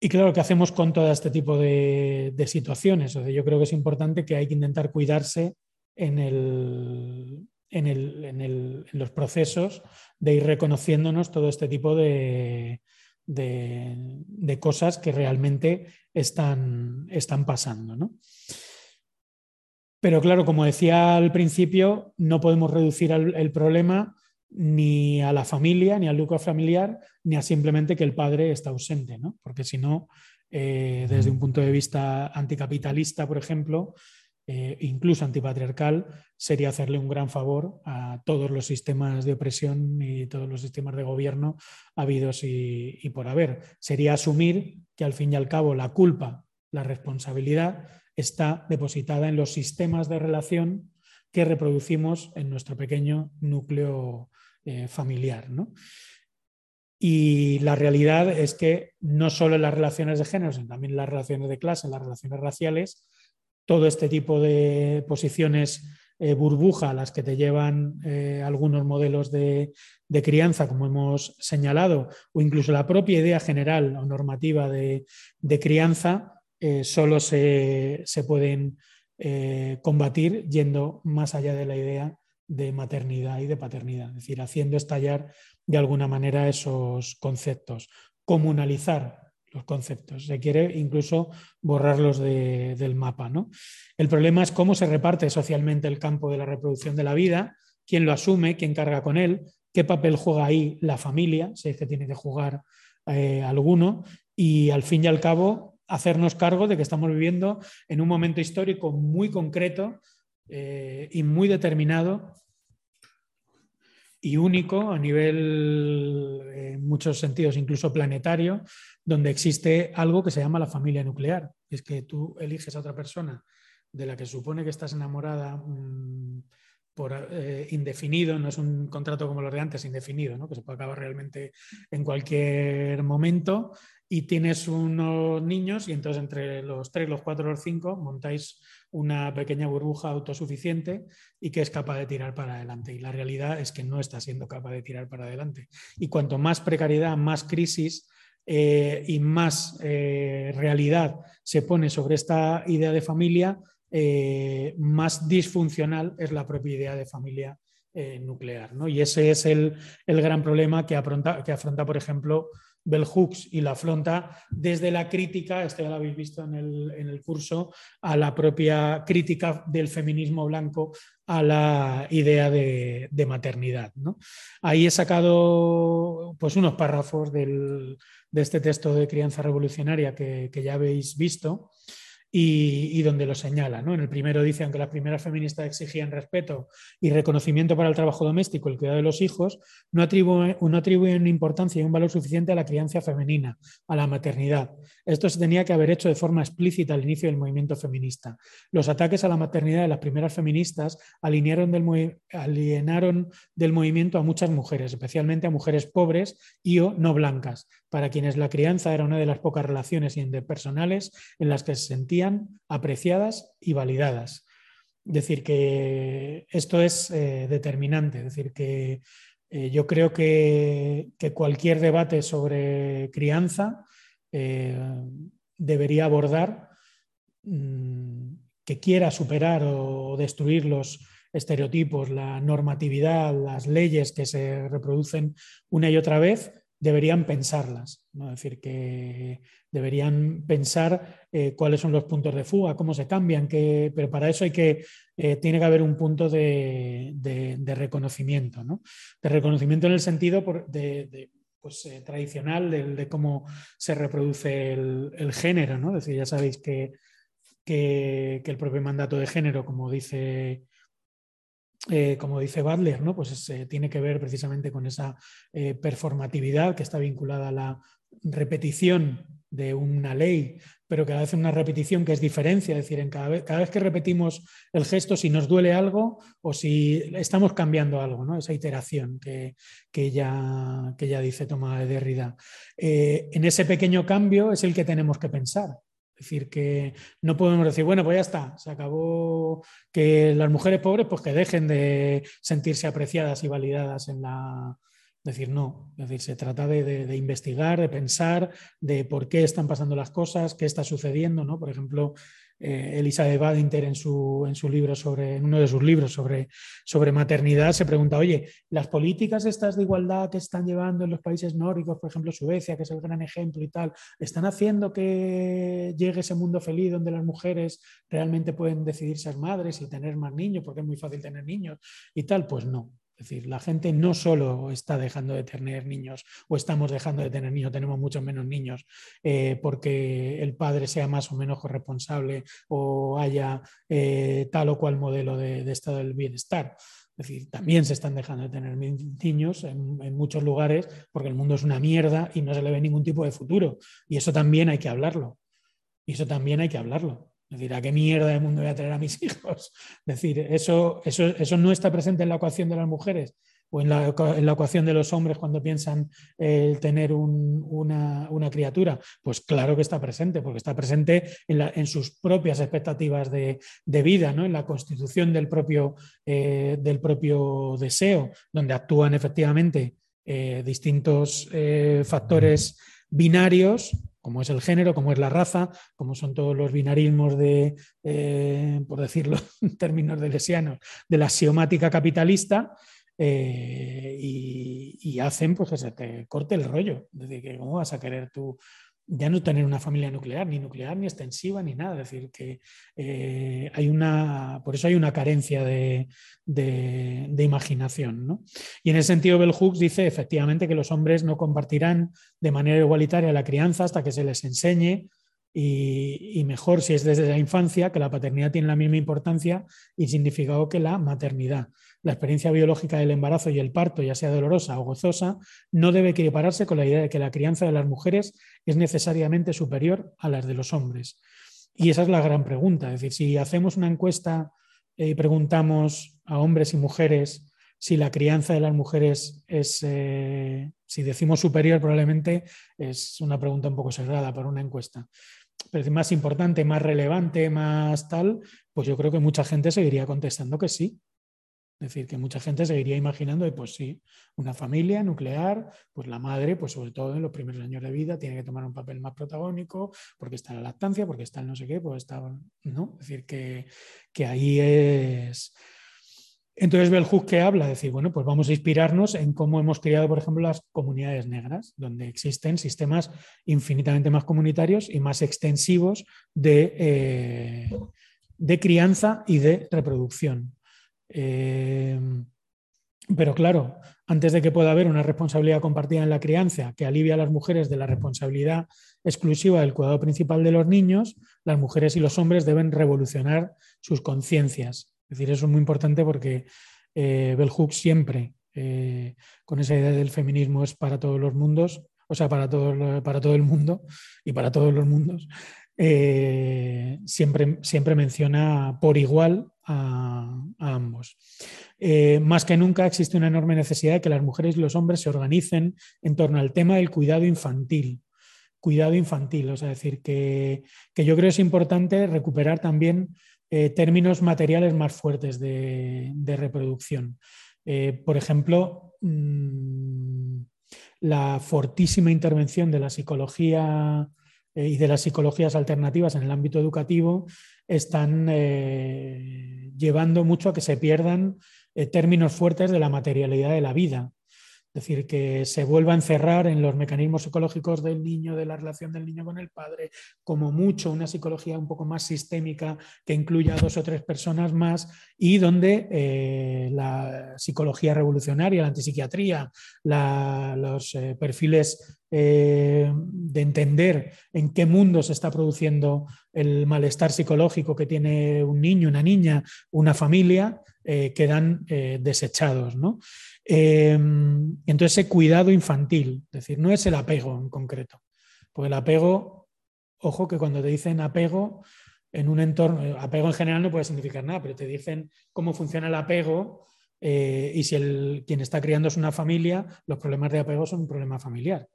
Y claro, ¿qué hacemos con todo este tipo de, situaciones? O yo creo que es importante que hay que intentar cuidarse en, los procesos de ir reconociéndonos todo este tipo de, cosas que realmente están, están pasando. Pero claro, como decía al principio, no podemos reducir el problema ni a la familia, ni al núcleo familiar, ni a simplemente que el padre está ausente, ¿no? Porque si no, eh, desde un punto de vista anticapitalista, por ejemplo, eh, incluso antipatriarcal, sería hacerle un gran favor a todos los sistemas de opresión y todos los sistemas de gobierno habidos y, y por haber. Sería asumir que al fin y al cabo la culpa, la responsabilidad está depositada en los sistemas de relación que reproducimos en nuestro pequeño núcleo eh, familiar. Y la realidad es que no solo en las relaciones de género, sino también en las relaciones de clase, en las relaciones raciales, todo este tipo de posiciones eh, burbuja las que te llevan eh, algunos modelos de, crianza, como hemos señalado, o incluso la propia idea general o normativa de, crianza, solo se, se pueden eh, combatir yendo más allá de la idea de maternidad y de paternidad, es decir, haciendo estallar de alguna manera esos conceptos, comunalizar los conceptos, se quiere incluso borrarlos del mapa. ¿no? El problema es cómo se reparte socialmente el campo de la reproducción de la vida, quién lo asume, quién carga con él, qué papel juega ahí la familia, si es que tiene que jugar alguno y al fin y al cabo hacernos cargo de que estamos viviendo en un momento histórico muy concreto y muy determinado y único a nivel, en muchos sentidos, incluso planetario, donde existe algo que se llama la familia nuclear. Es que tú eliges a otra persona de la que supone que estás enamorada mm, por eh, indefinido, no es un contrato como los de antes, indefinido, ¿no? que se puede acabar realmente en cualquier momento, y tienes unos niños y entonces entre los tres, los cuatro, los cinco montáis una pequeña burbuja autosuficiente y que es capaz de tirar para adelante. Y la realidad es que no está siendo capaz de tirar para adelante. Y cuanto más precariedad, más crisis eh, y más eh, realidad se pone sobre esta idea de familia, eh, más disfuncional es la propia idea de familia nuclear. Y ese es el, gran problema que que afronta, por ejemplo, Bell Hooks y la afronta desde la crítica, esto ya lo habéis visto en el, curso, a la propia crítica del feminismo blanco a la idea de, maternidad. Ahí he sacado pues, unos párrafos de este texto de crianza revolucionaria que, que ya habéis visto y, donde lo señala. ¿no? En el primero dice, aunque las primeras feministas exigían respeto y reconocimiento para el trabajo doméstico el cuidado de los hijos, no atribuyen, atribuyen importancia y un valor suficiente a la crianza femenina, a la maternidad. Esto se tenía que haber hecho de forma explícita al inicio del movimiento feminista. Los ataques a la maternidad de las primeras feministas alinearon del, alienaron del movimiento a muchas mujeres, especialmente a mujeres pobres y o no blancas, para quienes la crianza era una de las pocas relaciones interpersonales en las que se sentían apreciadas y validadas. Es decir, que esto es eh, determinante, es decir, que eh, yo creo que, cualquier debate sobre crianza eh, debería abordar mm, que quiera superar o destruir los estereotipos, la normatividad, las leyes que se reproducen una y otra vez, deberían pensarlas, ¿no? es decir, que deberían pensar eh, cuáles son los puntos de fuga, cómo se cambian, pero para eso hay que, eh, tiene que haber un punto de, reconocimiento, ¿no? de reconocimiento en el sentido de, pues, eh, tradicional de, cómo se reproduce el, género, ¿no? es decir, ya sabéis que, que el propio mandato de género, como dice eh, como dice Butler, ¿no? pues eh, tiene que ver precisamente con esa eh, performatividad que está vinculada a la repetición de una ley, pero cada vez una repetición que es diferencia, es decir, en cada, vez, que repetimos el gesto, si nos duele algo o si estamos cambiando algo, ¿no? esa iteración que, que, ya, que ya dice Tomás de Derrida. en ese pequeño cambio es el que tenemos que pensar. Es decir, que no podemos decir, bueno, pues ya está, se acabó que las mujeres pobres pues que dejen de sentirse apreciadas y validadas en la... Es decir, no, es decir, se trata de, investigar, de pensar, de por qué están pasando las cosas, qué está sucediendo, ¿no? Por ejemplo, eh, Elizabeth Badinter en su, en su libro sobre, en uno de sus libros sobre, sobre maternidad, se pregunta, oye, las políticas estas de igualdad que están llevando en los países nórdicos, por ejemplo Suecia, que es el gran ejemplo y tal, ¿están haciendo que llegue ese mundo feliz donde las mujeres realmente pueden decidir ser madres y tener más niños, porque es muy fácil tener niños y tal? Pues no. Es decir, la gente no solo está dejando de tener niños o estamos dejando de tener niños, tenemos muchos menos niños eh, porque el padre sea más o menos corresponsable o haya eh, tal o cual modelo de, estado del bienestar. Es decir, también se están dejando de tener niños en, en, muchos lugares porque el mundo es una mierda y no se le ve ningún tipo de futuro. Y eso también hay que hablarlo. Y eso también hay que hablarlo. Es decir, ¿a qué mierda de mundo voy a traer a mis hijos? Es decir, eso, eso, eso no está presente en la ecuación de las mujeres o en la, en la ecuación de los hombres cuando piensan el tener una, criatura. Pues claro que está presente, porque está presente en, en sus propias expectativas de, vida, ¿no? en la constitución del propio, eh, del propio deseo, donde actúan efectivamente eh, distintos eh, factores binarios como es el género, como es la raza, como son todos los binarismos de, eh, por decirlo en términos de lesianos, de la axiomática capitalista, eh, y, hacen pues, que se te corte el rollo. Es decir, que ¿cómo vas a querer tú ya no tener una familia nuclear, ni nuclear, ni extensiva, ni nada. Es decir, que eh, hay una, por eso hay una carencia de, imaginación. Y en ese sentido, Bell Hooks dice efectivamente que los hombres no compartirán de manera igualitaria la crianza hasta que se les enseñe y, mejor si es desde la infancia, que la paternidad tiene la misma importancia y significado que la maternidad. La experiencia biológica del embarazo y el parto, ya sea dolorosa o gozosa, no debe equipararse con la idea de que la crianza de las mujeres es necesariamente superior a las de los hombres. Y esa es la gran pregunta. Es decir, si hacemos una encuesta y preguntamos a hombres y mujeres si la crianza de las mujeres es, eh, si decimos superior, probablemente es una pregunta un poco cerrada para una encuesta más importante, más relevante, más tal, pues yo creo que mucha gente seguiría contestando que sí. Es decir, que mucha gente seguiría imaginando, pues sí, una familia nuclear, pues la madre, pues sobre todo en los primeros años de vida, tiene que tomar un papel más protagónico, porque está la lactancia, porque está en no sé qué, pues está, ¿no? Es decir, que, que ahí es, entonces Bell que habla, decir, bueno, pues vamos a inspirarnos en cómo hemos criado, por ejemplo, las comunidades negras, donde existen sistemas infinitamente más comunitarios y más extensivos de, eh, de crianza y de reproducción. Eh, pero claro, antes de que pueda haber una responsabilidad compartida en la crianza que alivia a las mujeres de la responsabilidad exclusiva del cuidado principal de los niños, las mujeres y los hombres deben revolucionar sus conciencias es decir, eso es muy importante porque eh, Bell Hooks siempre, eh, con esa idea del feminismo, es para todos los mundos, o sea, para todo, para todo el mundo y para todos los mundos, eh, siempre, siempre menciona por igual a, ambos. más que nunca existe una enorme necesidad de que las mujeres y los hombres se organicen en torno al tema del cuidado infantil. Cuidado infantil, o sea, decir que, que yo creo es importante recuperar también eh, términos materiales más fuertes de, reproducción. Eh, por ejemplo, mm, la fortísima intervención de la psicología eh, y de las psicologías alternativas en el ámbito educativo están llevando mucho a que se pierdan términos fuertes de la materialidad de la vida. Es decir, que se vuelva a encerrar en los mecanismos psicológicos del niño, de la relación del niño con el padre, como mucho una psicología un poco más sistémica que incluya a dos o tres personas más y donde eh, la psicología revolucionaria, la antipsiquiatría, los eh, perfiles eh, de entender en qué mundo se está produciendo el malestar psicológico que tiene un niño, una niña, una familia, quedan desechados. ¿no? Em, entonces, ese cuidado infantil, es decir, no es el apego en concreto, porque el apego, ojo que cuando te dicen apego en un entorno, eh, apego en general no puede significar nada, pero te dicen cómo funciona el apego eh, y si el, quien está criando es una familia, los problemas de apego son un problema familiar.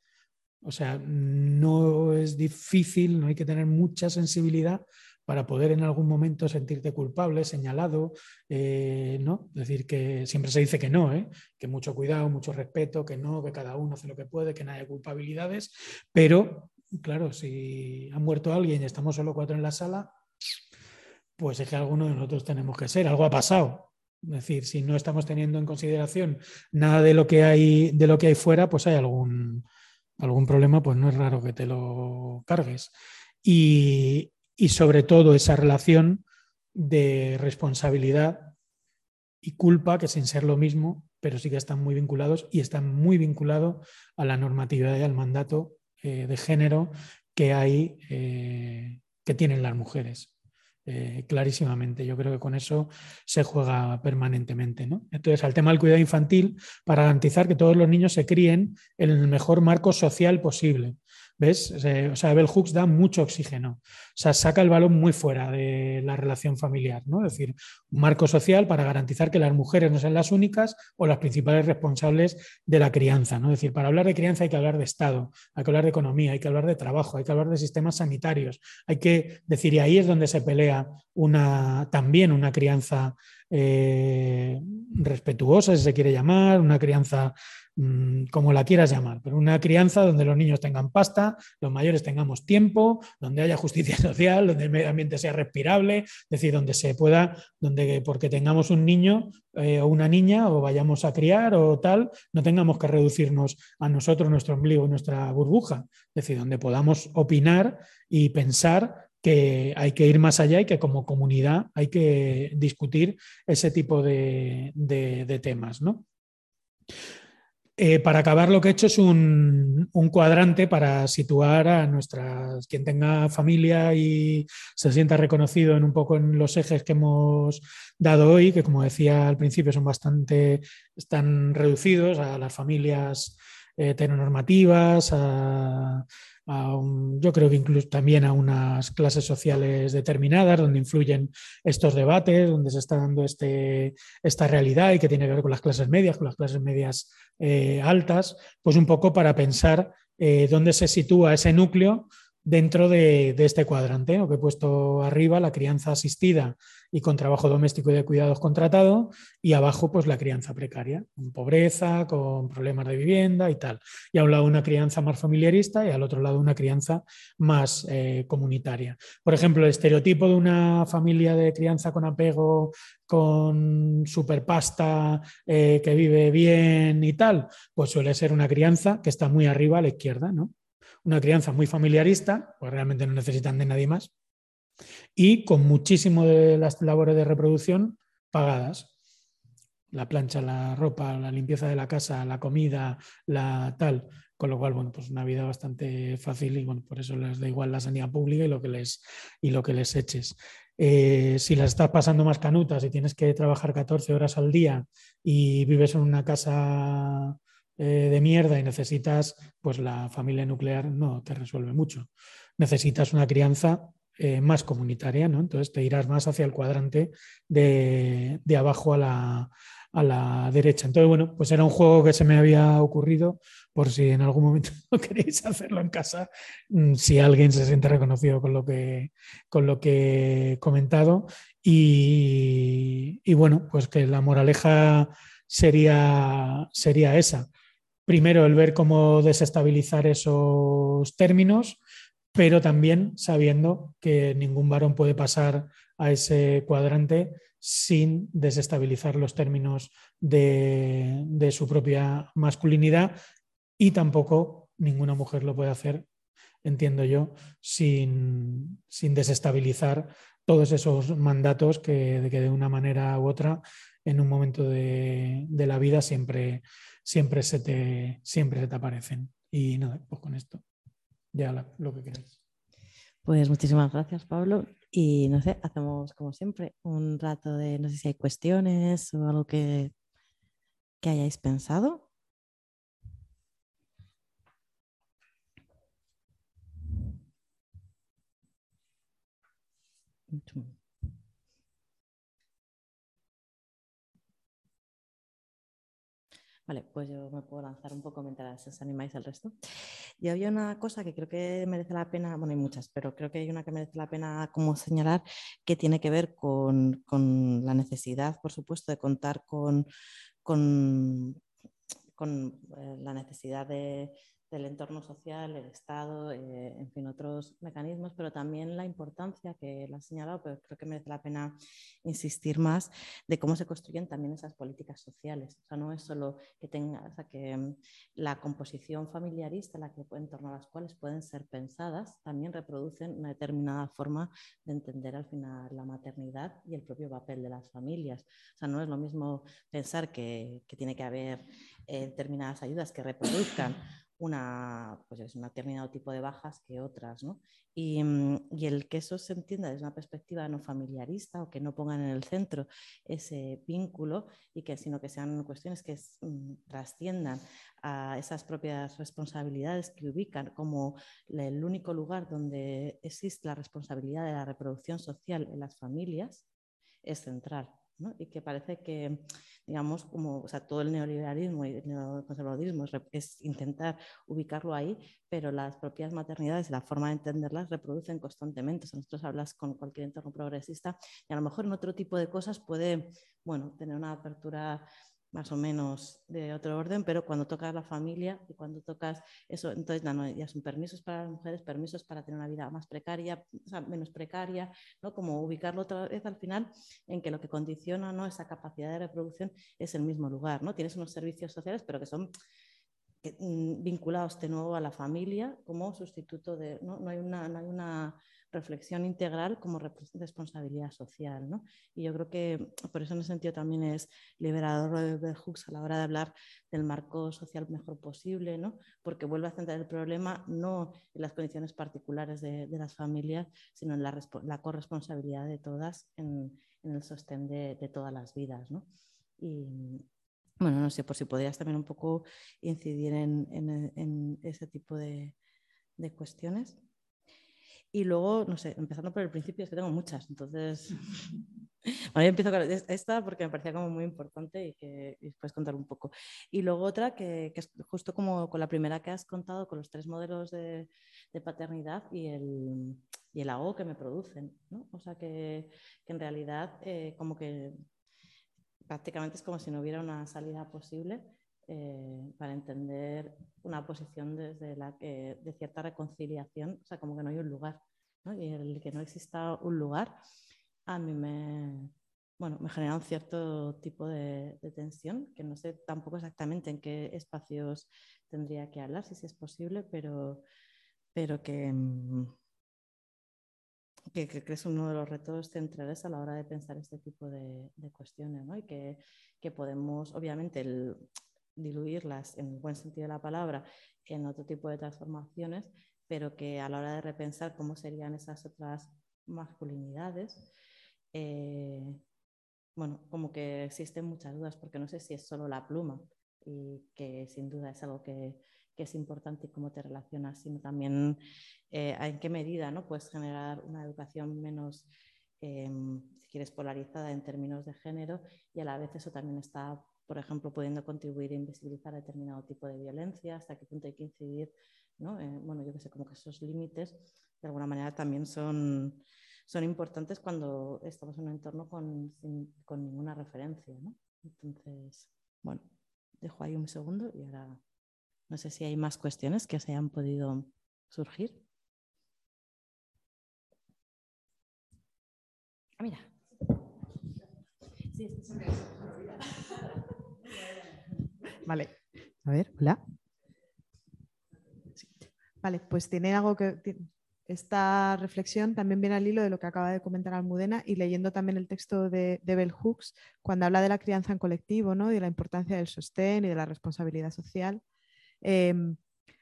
O sea, no es difícil, no hay que tener mucha sensibilidad para poder en algún momento sentirte culpable, señalado, eh, ¿no? Es decir, que siempre se dice que no, ¿eh? que mucho cuidado, mucho respeto, que no, que cada uno hace lo que puede, que no hay culpabilidades, pero claro, si ha muerto alguien y estamos solo cuatro en la sala, pues es que alguno de nosotros tenemos que ser, algo ha pasado. Es decir, si no estamos teniendo en consideración nada de lo que hay, de lo que hay fuera, pues hay algún, algún problema, pues no es raro que te lo cargues. Y, y sobre todo esa relación de responsabilidad y culpa, que sin ser lo mismo, pero sí que están muy vinculados y están muy vinculados a la normatividad y al mandato eh, de género que hay, eh, que tienen las mujeres. Eh, clarísimamente. Yo creo que con eso se juega permanentemente. Entonces, al tema del cuidado infantil, para garantizar que todos los niños se críen en el mejor marco social posible. ¿Ves? O sea, Bell Hooks da mucho oxígeno. O sea, saca el balón muy fuera de la relación familiar, ¿no? Es decir, un marco social para garantizar que las mujeres no sean las únicas o las principales responsables de la crianza, ¿no? Es decir, para hablar de crianza hay que hablar de Estado, hay que hablar de economía, hay que hablar de trabajo, hay que hablar de sistemas sanitarios, hay que decir, y ahí es donde se pelea una, también una crianza eh, respetuosa, si se quiere llamar, una crianza como la quieras llamar, pero una crianza donde los niños tengan pasta, los mayores tengamos tiempo, donde haya justicia social, donde el medio ambiente sea respirable, es decir, donde se pueda, donde porque tengamos un niño eh, o una niña o vayamos a criar o tal, no tengamos que reducirnos a nosotros, nuestro ombligo, nuestra burbuja, es decir, donde podamos opinar y pensar que hay que ir más allá y que como comunidad hay que discutir ese tipo de, temas. ¿no? Eh, para acabar, lo que he hecho es un, cuadrante para situar a nuestras, quien tenga familia y se sienta reconocido en un poco en los ejes que hemos dado hoy, que como decía al principio son bastante, están reducidos a las familias heteronormativas, a yo creo que incluso también a unas clases sociales determinadas donde influyen estos debates, donde se está dando este, esta realidad y que tiene que ver con las clases medias, con las clases medias eh, altas, pues un poco para pensar eh, dónde se sitúa ese núcleo dentro de, este cuadrante, lo que he puesto arriba, la crianza asistida y con trabajo doméstico y de cuidados contratado, y abajo, pues la crianza precaria, con pobreza, con problemas de vivienda y tal. Y a un lado una crianza más familiarista y al otro lado una crianza más eh, comunitaria. Por ejemplo, el estereotipo de una familia de crianza con apego, con superpasta, eh, que vive bien y tal, pues suele ser una crianza que está muy arriba a la izquierda, ¿no? Una crianza muy familiarista, pues realmente no necesitan de nadie más, y con muchísimo de las labores de reproducción pagadas. La plancha, la ropa, la limpieza de la casa, la comida, la tal. Con lo cual, bueno, pues una vida bastante fácil y bueno, por eso les da igual la sanidad pública y lo que les, y lo que les eches. Eh, si las estás pasando más canutas y tienes que trabajar 14 horas al día y vives en una casa eh, de mierda y necesitas, pues la familia nuclear no te resuelve mucho. Necesitas una crianza eh, más comunitaria, ¿no? Entonces te irás más hacia el cuadrante de, abajo a la, a la, derecha. Entonces, bueno, pues era un juego que se me había ocurrido por si en algún momento no queréis hacerlo en casa, mm, si alguien se siente reconocido con lo que, con lo que he comentado. Y, y bueno, pues que la moraleja sería, sería esa primero el ver cómo desestabilizar esos términos, pero también sabiendo que ningún varón puede pasar a ese cuadrante sin desestabilizar los términos de, su propia masculinidad y tampoco ninguna mujer lo puede hacer, entiendo yo, sin, desestabilizar todos esos mandatos que, de una manera u otra en un momento de, de la vida siempre, siempre se te, siempre se te aparecen. Y nada, pues con esto, ya lo que queráis. Pues muchísimas gracias, Pablo. Y no sé, hacemos como siempre un rato de, no sé si hay cuestiones o algo que, que hayáis pensado. Vale, pues yo me puedo lanzar un poco mientras os animáis al resto. Y había una cosa que creo que merece la pena, bueno, hay muchas, pero creo que hay una que merece la pena como señalar que tiene que ver con, la necesidad, por supuesto, de contar con, con, con eh, la necesidad de del entorno social, el Estado, eh, en fin, otros mecanismos, pero también la importancia que lo ha señalado, pero creo que merece la pena insistir más, de cómo se construyen también esas políticas sociales. O sea, no es solo que tenga, o sea, que mm, la composición familiarista la que, en torno a las cuales pueden ser pensadas, también reproducen una determinada forma de entender al final la maternidad y el propio papel de las familias. O sea, no es lo mismo pensar que, que tiene que haber eh, determinadas ayudas que reproduzcan una, pues es un determinado tipo de bajas que otras. ¿no? Y, mm, y, el que eso se entienda desde una perspectiva no familiarista o que no pongan en el centro ese vínculo y que sino que sean cuestiones que mm, trasciendan a esas propias responsabilidades que ubican como el único lugar donde existe la responsabilidad de la reproducción social en las familias es central. y que parece que, digamos, como o sea, todo el neoliberalismo y el neoconservadurismo es, intentar ubicarlo ahí, pero las propias maternidades, la forma de entenderlas, reproducen constantemente. O nosotros hablas con cualquier entorno progresista y a lo mejor en otro tipo de cosas puede, bueno, tener una apertura más o menos de otro orden, pero cuando tocas la familia y cuando tocas eso, entonces ya son permisos para las mujeres, permisos para tener una vida más precaria, o sea, menos precaria, ¿no? Como ubicarlo otra vez al final en que lo que condiciona ¿no? esa capacidad de reproducción es el mismo lugar, ¿no? Tienes unos servicios sociales, pero que son mm, vinculados de nuevo a la familia como sustituto de, no, no hay una, no hay una reflexión integral como responsabilidad social. ¿no? Y yo creo que por eso en ese sentido también es liberador de Hooks a la hora de hablar del marco social mejor posible, ¿no? porque vuelve a centrar el problema no en las condiciones particulares de, las familias, sino en la, corresponsabilidad de todas en, el sostén de, todas las vidas. ¿no? Y, bueno, no sé, por si podrías también un poco incidir en, ese tipo de cuestiones. Y luego, no sé, empezando por el principio, es que tengo muchas, entonces... Bueno, empiezo con esta porque me parecía como muy importante y que después contar un poco. Y luego otra que, que, es justo como con la primera que has contado, con los tres modelos de, de paternidad y el, y el ahogo que me producen. ¿no? O sea que, que en realidad eh, como que prácticamente es como si no hubiera una salida posible eh, para entender una posición desde la que de cierta reconciliación, o sea, como que no hay un lugar, ¿no? y el que no exista un lugar, a mí me, bueno, me genera un cierto tipo de, tensión, que no sé tampoco exactamente en qué espacios tendría que hablar, si, es posible, pero, pero que, que, que, es uno de los retos centrales a la hora de pensar este tipo de, de cuestiones, ¿no? y que, que podemos, obviamente, el, diluirlas en el buen sentido de la palabra en otro tipo de transformaciones, pero que a la hora de repensar cómo serían esas otras masculinidades, eh, bueno, como que existen muchas dudas, porque no sé si es solo la pluma, y que sin duda es algo que, que es importante y cómo te relacionas, sino también eh, en qué medida ¿no? puedes generar una educación menos, eh, si quieres, polarizada en términos de género, y a la vez eso también está por ejemplo, pudiendo contribuir a invisibilizar determinado tipo de violencia, hasta qué punto hay que incidir, ¿no? Eh, bueno, yo que sé, como que esos límites de alguna manera también son, son importantes cuando estamos en un entorno con, con ninguna referencia, ¿no? Entonces, bueno, dejo ahí un segundo y ahora no sé si hay más cuestiones que se hayan podido surgir. Ah, mira. Sí, Vale. A ver, hola. Vale, pues tiene algo que. Esta reflexión también viene al hilo de lo que acaba de comentar Almudena y leyendo también el texto de, Bell Hooks, cuando habla de la crianza en colectivo ¿no? y de la importancia del sostén y de la responsabilidad social. Em,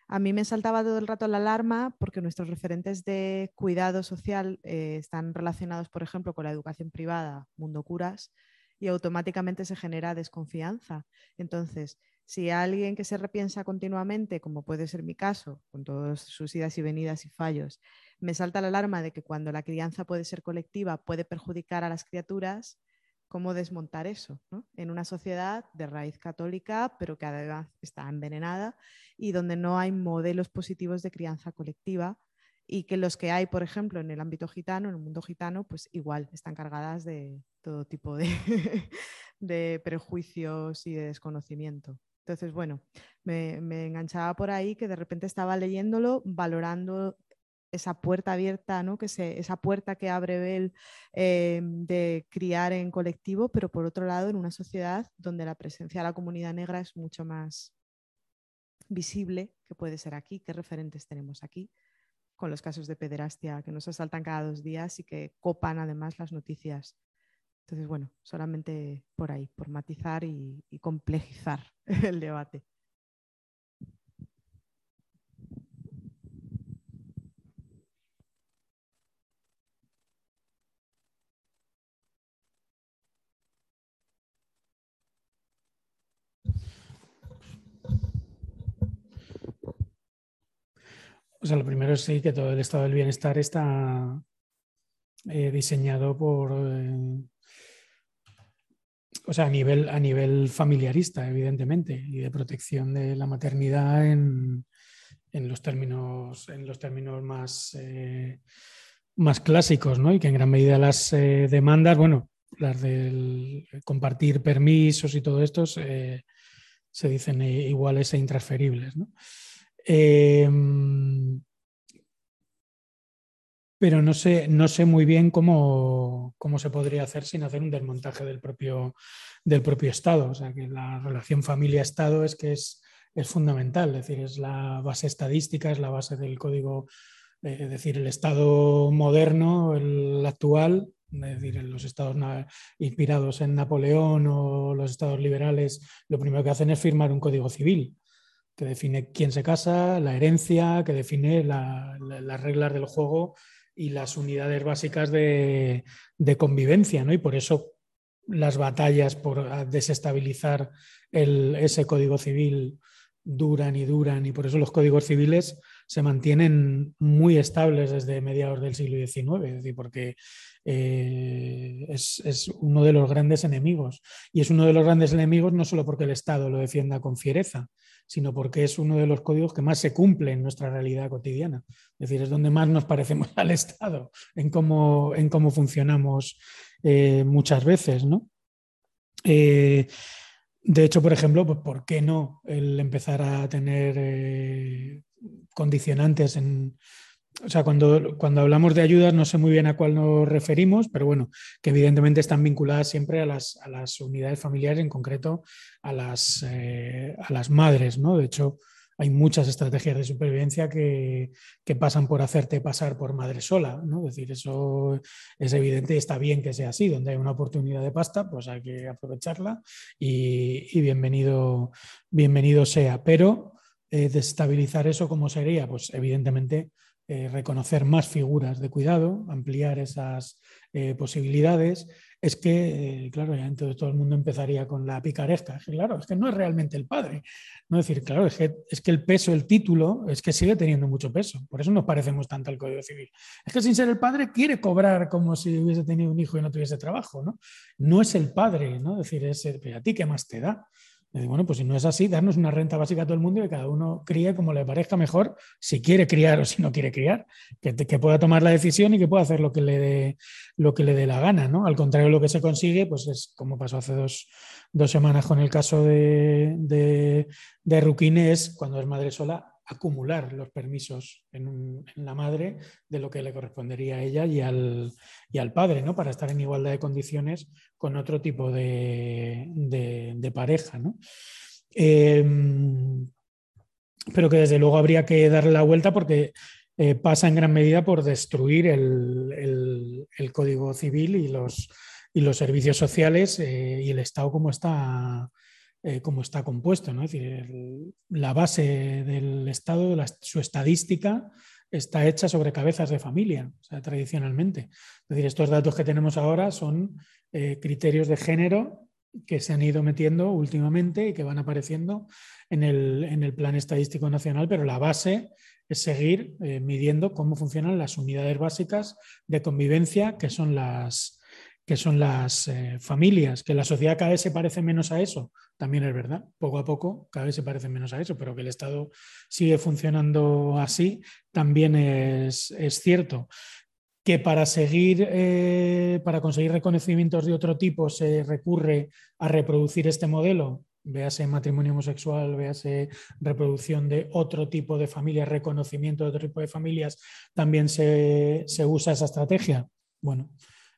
a mí me saltaba todo el rato la alarma porque nuestros referentes de cuidado social eh, están relacionados, por ejemplo, con la educación privada, Mundo Curas, y automáticamente se genera desconfianza. Entonces, si alguien que se repiensa continuamente, como puede ser mi caso, con todas sus idas y venidas y fallos, me salta la alarma de que cuando la crianza puede ser colectiva puede perjudicar a las criaturas, ¿cómo desmontar eso? En una sociedad de raíz católica, pero que además está envenenada y donde no hay modelos positivos de crianza colectiva y que los que hay, por ejemplo, en el ámbito gitano, en el mundo gitano, pues igual están cargadas de todo tipo de, de prejuicios y de desconocimiento. Entonces, bueno, me, enganchaba por ahí que de repente estaba leyéndolo, valorando esa puerta abierta, ¿no? que esa puerta que abre Bell eh, de criar en colectivo, pero por otro lado en una sociedad donde la presencia de la comunidad negra es mucho más visible que puede ser aquí, qué referentes tenemos aquí, con los casos de pederastia que nos asaltan cada dos días y que copan además las noticias entonces, bueno, solamente por ahí, por matizar y, complejizar el debate. O sea, lo primero es sí que todo el estado del bienestar está eh, diseñado por, eh, o sea, a nivel, a nivel familiarista, evidentemente, y de protección de la maternidad en, los, términos, en los términos más, eh, más clásicos, ¿no? Y que en gran medida las demandas, bueno, las del compartir permisos y todo esto se dicen iguales e intransferibles, ¿no? Em, pero no sé, no sé muy bien cómo, se podría hacer sin hacer un desmontaje del propio, del propio Estado. O sea, que la relación familia-Estado es que es, es, fundamental, es decir, es la base estadística, es la base del código, eh, es decir, el Estado moderno, el actual, es decir, los estados inspirados en Napoleón o los estados liberales, lo primero que hacen es firmar un código civil que define quién se casa, la herencia, que define las reglas del juego y las unidades básicas de, convivencia, ¿no? Y por eso las batallas por desestabilizar ese código civil duran y duran y por eso los códigos civiles se mantienen muy estables desde mediados del siglo XIX, es decir, porque eh, es, es, uno de los grandes enemigos. Y es uno de los grandes enemigos no solo porque el Estado lo defienda con fiereza, sino porque es uno de los códigos que más se cumple en nuestra realidad cotidiana. Es decir, es donde más nos parecemos al Estado, en cómo, en cómo funcionamos eh, muchas veces. ¿no? Eh, de hecho, por ejemplo, pues, ¿por qué no el empezar a tener eh, condicionantes en, o sea, cuando, cuando hablamos de ayudas no sé muy bien a cuál nos referimos, pero bueno, que evidentemente están vinculadas siempre a las, a las unidades familiares, en concreto a las, eh, a las madres, ¿no? De hecho, hay muchas estrategias de supervivencia que, que, pasan por hacerte pasar por madre sola, ¿no? Es decir, eso es evidente y está bien que sea así. Donde hay una oportunidad de pasta, pues hay que aprovecharla y, y bienvenido, bienvenido sea. Pero eh, desestabilizar eso, ¿cómo sería? Pues evidentemente eh, reconocer más figuras de cuidado, ampliar esas eh, posibilidades, es que, eh, claro, ya entonces todo el mundo empezaría con la picaresca. claro, es que no es realmente el padre. No decir, claro, es que, es que el peso, el título, es que sigue teniendo mucho peso. Por eso nos parecemos tanto al Código Civil. Es que sin ser el padre quiere cobrar como si hubiese tenido un hijo y no tuviese trabajo, ¿no? No es el padre, ¿no? decir, es, ¿a ti qué más te da? Bueno, pues si no es así, darnos una renta básica a todo el mundo y que cada uno críe como le parezca mejor, si quiere criar o si no quiere criar, que, pueda tomar la decisión y que pueda hacer lo que le dé, lo que le dé la gana, ¿no? Al contrario lo que se consigue, pues es como pasó hace dos, semanas con el caso de, de, cuando es madre sola, acumular los permisos en, la madre de lo que le correspondería a ella y al, padre, ¿no? Para estar en igualdad de condiciones con otro tipo de, pareja, ¿no? Em, pero que desde luego habría que darle la vuelta porque eh, pasa en gran medida por destruir el, el, Código Civil y los, y los servicios sociales eh, y el Estado como está eh, como está compuesto. ¿no? Decir, la base del Estado, su estadística, está hecha sobre cabezas de familia, tradicionalmente. Es decir, estos datos que tenemos ahora son eh, criterios de género que se han ido metiendo últimamente y que van apareciendo en el, en el Plan Estadístico Nacional, pero la base es seguir eh, midiendo cómo funcionan las unidades básicas de convivencia, que son las, que son las eh, familias, que la sociedad cada vez se parece menos a eso, también es verdad, poco a poco cada vez se parece menos a eso, pero que el Estado sigue funcionando así, también es, cierto. Que para seguir, eh, para conseguir reconocimientos de otro tipo se recurre a reproducir este modelo, véase matrimonio homosexual, véase reproducción de otro tipo de familias, reconocimiento de otro tipo de familias, también se, se usa esa estrategia. Bueno,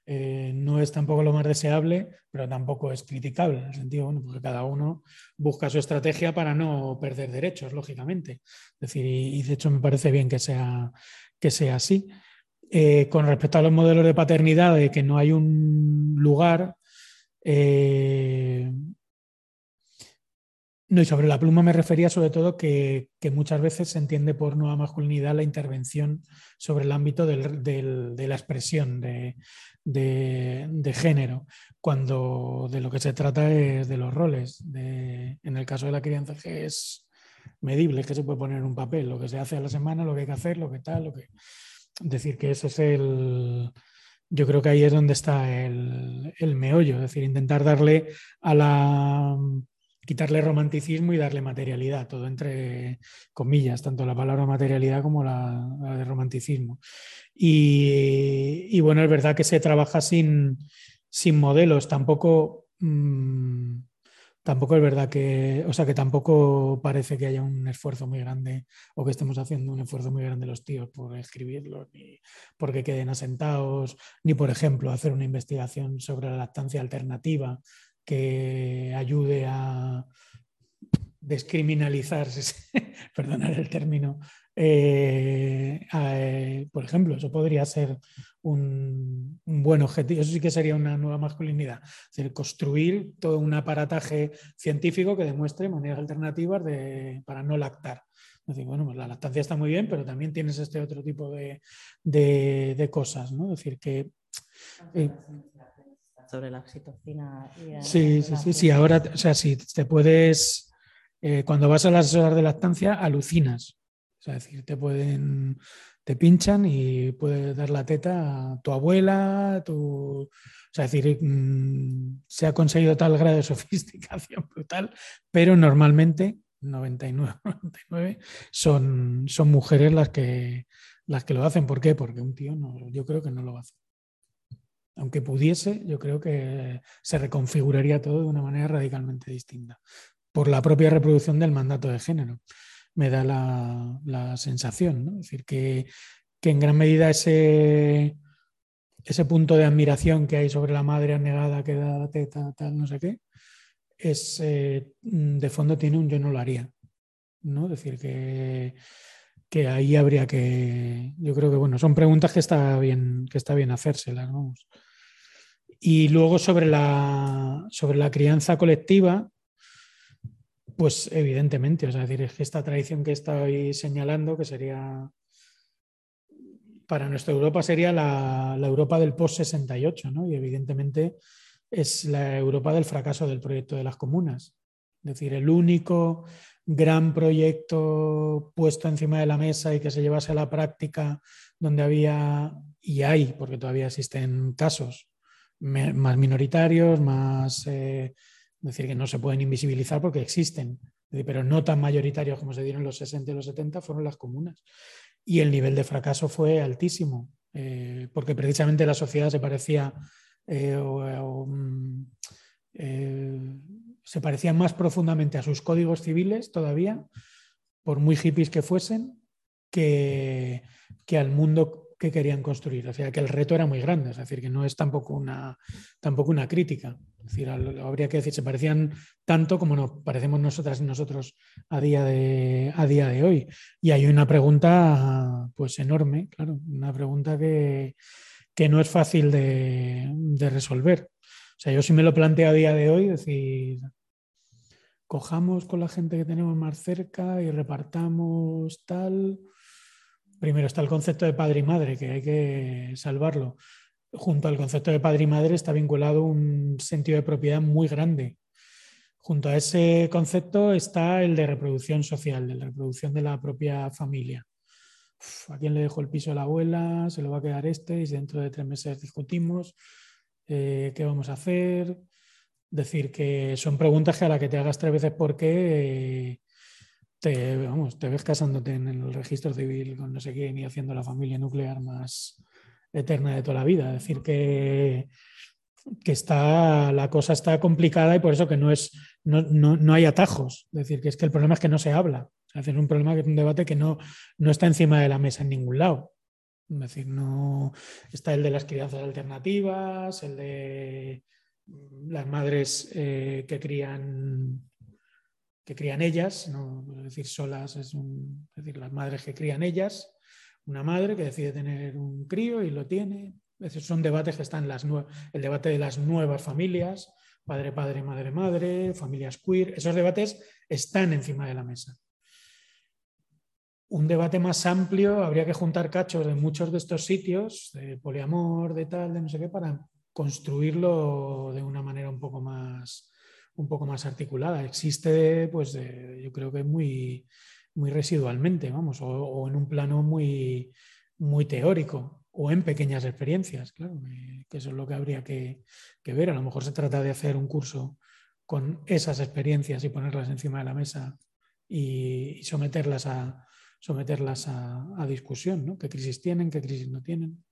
eh, no es tampoco lo más deseable, pero tampoco es criticable, en el sentido, bueno, porque cada uno busca su estrategia para no perder derechos, lógicamente. Es decir, y, de hecho me parece bien que sea, que sea así. Eh, con respecto a los modelos de paternidad, de que no hay un lugar, eh, no, y sobre la pluma me refería sobre todo que, muchas veces se entiende por nueva masculinidad la intervención sobre el ámbito de la expresión de, género, cuando de lo que se trata es de los roles. en el caso de la crianza que es medible, que se puede poner en un papel, lo que se hace a la semana, lo que hay que hacer, lo que tal, lo que... Decir que ese es el, yo creo que ahí es donde está el, el meollo, es decir, intentar darle a la quitarle romanticismo y darle materialidad, todo entre comillas, tanto la palabra materialidad como la, de romanticismo. Y, bueno, es verdad que se trabaja sin, sin modelos, tampoco, mm, tampoco es verdad que, o sea, que tampoco parece que haya un esfuerzo muy grande o que estemos haciendo un esfuerzo muy grande los tíos por escribirlo, ni porque queden asentados, ni por ejemplo hacer una investigación sobre la lactancia alternativa que ayude a descriminalizar, perdonar el término, eh, eh, por ejemplo, eso podría ser un, buen objetivo, eso sí que sería una nueva masculinidad, es decir, construir todo un aparataje científico que demuestre maneras alternativas de, para no lactar. Es decir, bueno, pues la lactancia está muy bien, pero también tienes este otro tipo de, cosas, ¿no? Es decir, que... Eh, sobre la oxitocina. Y sí, sí, sí, sí, ahora, o sea, si te puedes, eh, cuando vas a las horas de lactancia, alucinas. O sea, es decir, te pueden, te pinchan y puedes dar la teta a tu abuela, tu... O sea, es decir, mm, se ha conseguido tal grado de sofisticación brutal, pero normalmente 99, 99 son, son mujeres las que, las que lo hacen. ¿Por qué? Porque un tío no, yo creo que no lo hace aunque pudiese, yo creo que se reconfiguraría todo de una manera radicalmente distinta por la propia reproducción del mandato de género. Me da la, sensación, ¿no? Es decir, que, en gran medida ese, ese punto de admiración que hay sobre la madre anegada que da la teta, tal, no sé qué, es eh, de fondo tiene un yo no lo haría. ¿no? Es decir, que, que ahí habría que. Yo creo que bueno, son preguntas que está bien, que está bien hacérselas. Y luego sobre la, sobre la crianza colectiva, pues evidentemente, sea, decir, es que esta tradición que estoy señalando, que sería para nuestra Europa sería la, la Europa del post-68, ¿no? Y evidentemente es la Europa del fracaso del proyecto de las comunas. Es decir, el único gran proyecto puesto encima de la mesa y que se llevase a la práctica donde había, y hay, porque todavía existen casos, más minoritarios, más, eh, decir, que no se pueden invisibilizar porque existen, pero no tan mayoritarios como se dieron los 60 y los 70, fueron las comunas. Y el nivel de fracaso fue altísimo, eh, porque precisamente la sociedad se parecía eh, mm, se parecía más profundamente a sus códigos civiles todavía, por muy hippies que fuesen, que, que al mundo que querían construir. O sea, que el reto era muy grande, es decir, que no es tampoco una, tampoco una crítica. Es decir, habría que decir, se parecían tanto como nos parecemos nosotras y nosotros a día de, a día de hoy. Y hay una pregunta pues enorme, claro, una pregunta que, que no es fácil de, de, resolver. O sea, yo sí me lo planteo a día de hoy, decir, cojamos con la gente que tenemos más cerca y repartamos tal Primero está el concepto de padre y madre, que hay que salvarlo. Junto al concepto de padre y madre está vinculado un sentido de propiedad muy grande. Junto a ese concepto está el de reproducción social, de la reproducción de la propia familia. ¿A quién le dejo el piso a la abuela? ¿Se lo va a quedar este? Y dentro de tres meses discutimos eh, qué vamos a hacer. Decir que son preguntas que a las que te hagas tres veces por qué eh, te, ves casándote en el registro civil con no sé quién y haciendo la familia nuclear más eterna de toda la vida. Decir, que, que está, la cosa está complicada y por eso que no, es, no, no, hay atajos. Decir, que es que el problema es que no se habla. Es un problema que es un debate que no, no está encima de la mesa en ningún lado. Es decir, no está el de las crianzas alternativas, el de las madres eh, que crían que crían ellas, no es decir solas, es, decir, las madres que crían ellas, una madre que decide tener un crío y lo tiene. Esos son debates que están las el debate de las nuevas familias, padre, padre, madre, madre, familias queer, esos debates están encima de la mesa. Un debate más amplio, habría que juntar cachos de muchos de estos sitios, de poliamor, de tal, de no sé qué, para construirlo de una manera un poco más, un poco más articulada. Existe, pues, yo creo que muy, muy residualmente, vamos, o, en un plano muy, muy teórico. o en pequeñas experiencias, claro, que eso es lo que habría que, ver. A lo mejor se trata de hacer un curso con esas experiencias y ponerlas encima de la mesa y, someterlas a someterlas a, discusión, ¿no? ¿Qué crisis tienen, qué crisis no tienen?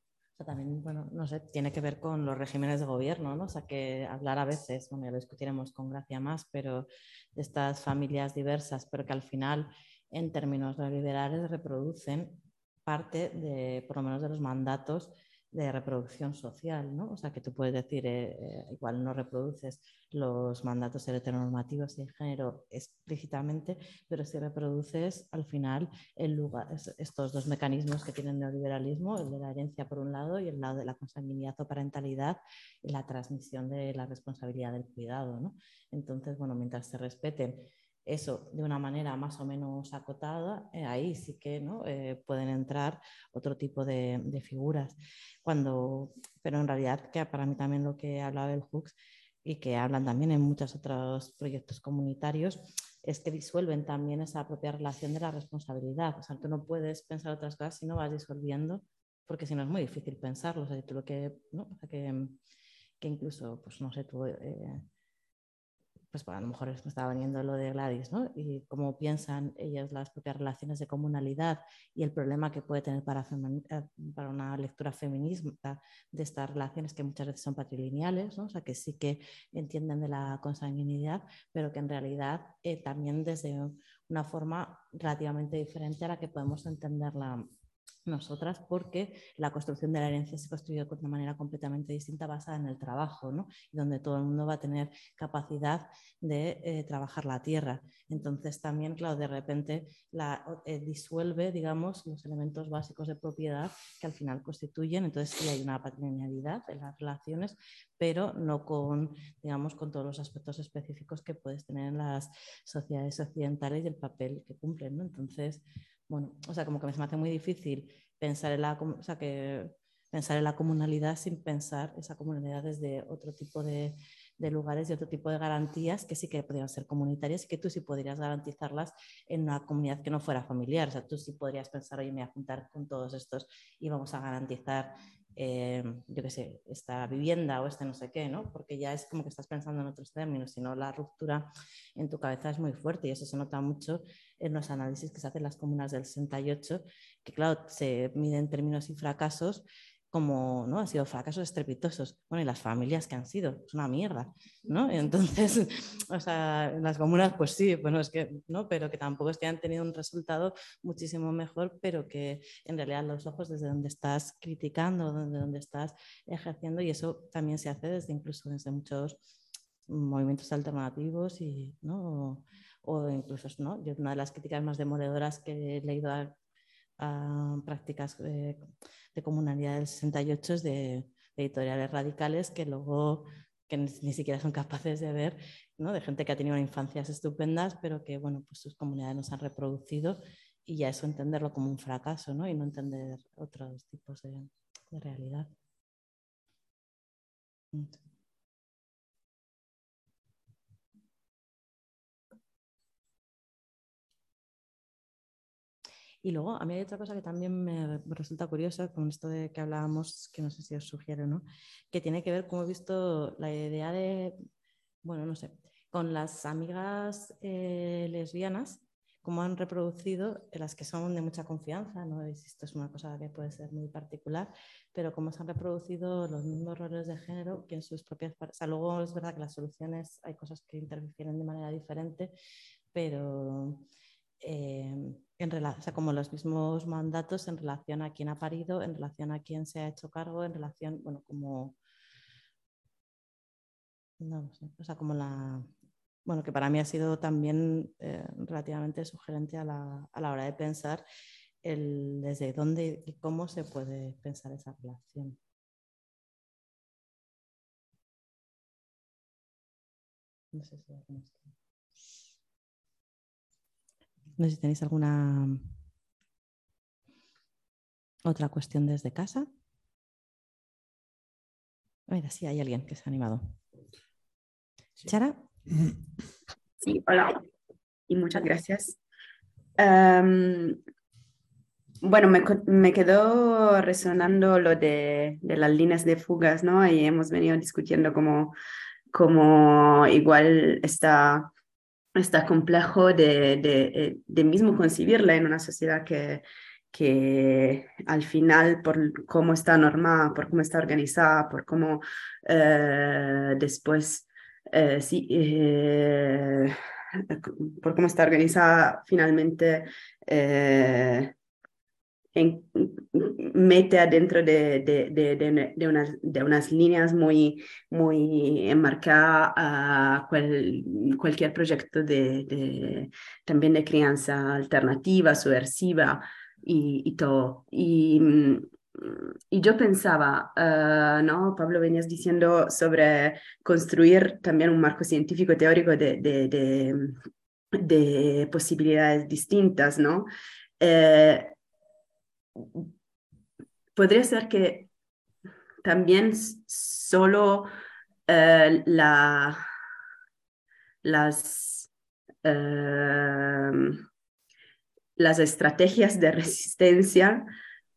también, bueno, no sé, tiene que ver con los regímenes de gobierno, ¿no? O sea, que hablar a veces, bueno, ya lo discutiremos con gracia más, pero de estas familias diversas, pero que al final, en términos liberales, reproducen parte de, por lo menos, de los mandatos de reproducción social, ¿no? O sea, que tú puedes decir, eh, eh, igual no reproduces los mandatos heteronormativos de género explícitamente, pero sí reproduces al final el lugar, estos dos mecanismos que tiene el neoliberalismo, el de la herencia por un lado y el lado de la consanguinidad o parentalidad y la transmisión de la responsabilidad del cuidado, ¿no? Entonces, bueno, mientras se respeten eso de una manera más o menos acotada, eh, ahí sí que ¿no? Eh, pueden entrar otro tipo de, figuras. Cuando, pero en realidad, que para mí también lo que hablaba el Hooks y que hablan también en muchos otros proyectos comunitarios, es que disuelven también esa propia relación de la responsabilidad. O sea, tú no puedes pensar otras cosas si no vas disolviendo, porque si no es muy difícil pensarlo. O sea, tú lo que, que, incluso, pues no sé, tú... Eh, pues a lo mejor me estaba veniendo lo de Gladys, ¿no? Y cómo piensan ellas las propias relaciones de comunalidad y el problema que puede tener para, eh, para una lectura feminista de estas relaciones que muchas veces son patrilineales, ¿no? O sea, que sí que entienden de la consanguinidad, pero que en realidad eh, también desde una forma relativamente diferente a la que podemos entender la, nosotras porque la construcción de la herencia se construyó de una manera completamente distinta basada en el trabajo, ¿no? donde todo el mundo va a tener capacidad de eh, trabajar la tierra. Entonces también, claro, de repente la, eh, disuelve, digamos, los elementos básicos de propiedad que al final constituyen, entonces sí hay una patrimonialidad en las relaciones, pero no con, digamos, con todos los aspectos específicos que puedes tener en las sociedades occidentales y el papel que cumplen, ¿no? Entonces, bueno, o sea, como que me hace muy difícil pensar en la, o sea, que pensar en la comunalidad sin pensar esa comunalidad desde otro tipo de, de lugares y otro tipo de garantías que sí que podrían ser comunitarias y que tú sí podrías garantizarlas en una comunidad que no fuera familiar. O sea, tú sí podrías pensar, oye, me voy a juntar con todos estos y vamos a garantizar eh, yo qué sé, esta vivienda o este no sé qué, ¿no? Porque ya es como que estás pensando en otros términos, sino la ruptura en tu cabeza es muy fuerte y eso se nota mucho en los análisis que se hacen en las comunas del 68, que claro, se miden en términos y fracasos, como, ¿no? Han sido fracasos estrepitosos. Bueno, y las familias que han sido, es una mierda, ¿no? Entonces, o sea, las comunas, pues sí, bueno, es que, ¿no? Pero que tampoco es que han tenido un resultado muchísimo mejor, pero que en realidad los ojos desde donde estás criticando, desde donde estás ejerciendo, y eso también se hace desde incluso desde muchos movimientos alternativos y, ¿no? O, incluso, ¿no? Yo una de las críticas más demoledoras que he leído a, prácticas... Eh, de comunalidad del 68 es de, editoriales radicales que luego que ni, siquiera son capaces de ver, ¿no? de gente que ha tenido infancias estupendas, pero que bueno, pues sus comunidades no se han reproducido y ya eso entenderlo como un fracaso ¿no? y no entender otros tipos de, de realidad. Y luego, a mí hay otra cosa que también me, resulta curiosa con esto de que hablábamos, que no sé si os sugiero, ¿no? Que tiene que ver, como he visto, la idea de, bueno, no sé, con las amigas eh, lesbianas, cómo han reproducido, las que son de mucha confianza, ¿no? Esto es una cosa que puede ser muy particular, pero cómo se han reproducido los mismos roles de género que en sus propias... O sea, luego es verdad que las soluciones hay cosas que interfieren de manera diferente, pero... Eh, en sea, como los mismos mandatos en relación a quién ha parido, en relación a quién se ha hecho cargo, en relación, bueno, como, no sé, o sea, como la, bueno, que para mí ha sido también eh, relativamente sugerente a la, a la, hora de pensar el desde dónde y cómo se puede pensar esa relación. No sé si no sé si tenéis alguna otra cuestión desde casa. Mira, sí, hay alguien que se ha animado. Chara. Sí, hola y muchas gracias. Em, bueno, me, me, quedó resonando lo de, de, las líneas de fugas, ¿no? Y hemos venido discutiendo como, como igual está, está complejo de, de, eh, de mismo concebirla en una sociedad que, que al final, por cómo está normada, por cómo está organizada, por cómo eh, después, eh, sí, eh, por cómo está organizada, finalmente en, mete adentro de, de, de, de, unas, de unas líneas muy, muy enmarcadas a cual, cualquier proyecto de, también de crianza alternativa, subversiva y, todo. Y, y yo pensaba, uh, ¿no? Pablo, venías diciendo sobre construir también un marco científico teórico de, de, de, posibilidades distintas, ¿no? Eh, podría ser que también solo uh, la, las... Uh, las estrategias de resistencia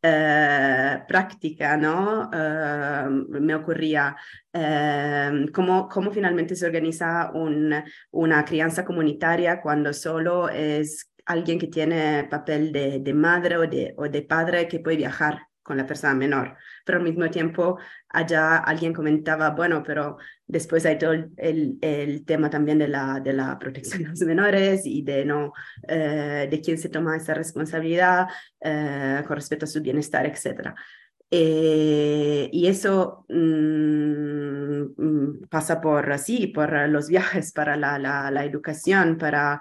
eh, práctica, ¿no? Eh, me ocurría eh, cómo, cómo, finalmente se organiza un, una crianza comunitaria cuando solo es alguien que tiene papel de, de madre o de, o de padre que puede viajar con la persona menor, pero al mismo tiempo allá alguien comentaba, bueno, pero después hay todo el, el tema también de la, de la protección de los menores y de, no, eh, de quién se toma esa responsabilidad eh, con respecto a su bienestar, etc. Eh, y eso mm, mm, pasa por así, por los viajes, para la, educación, para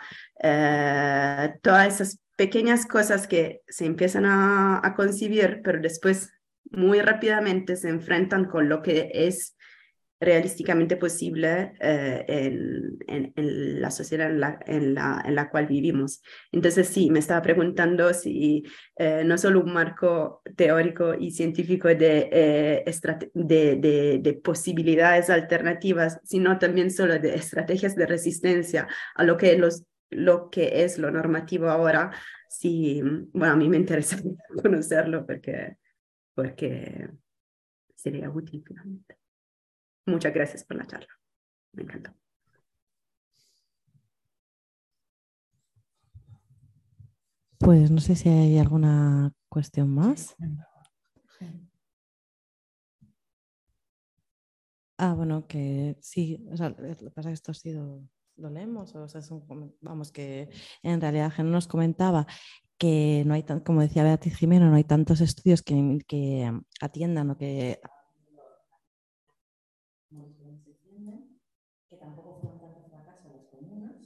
todas esas pequeñas cosas que se empiezan a, a concebir, pero después muy rápidamente se enfrentan con lo que es realísticamente posible eh, en, en, la sociedad en la, en, la, en la, cual vivimos. Entonces, sí, me estaba preguntando si eh, no solo un marco teórico y científico de, eh, de, de, de, posibilidades alternativas, sino también solo de estrategias de resistencia a lo que los lo que es lo normativo ahora, sí, bueno, a mí me interesa conocerlo porque, porque sería útil finalmente. Muchas gracias por la charla. Me encantó. Pues no sé si hay alguna cuestión más. Ah, bueno, que sí, o sea, lo que pasa es que esto ha sido lo leemos, o sea, vamos, que en realidad no nos comentaba que no hay, como decía Beatriz Jimeno, no hay tantos estudios que, que atiendan o que tampoco fueron tanto fracaso las comunas.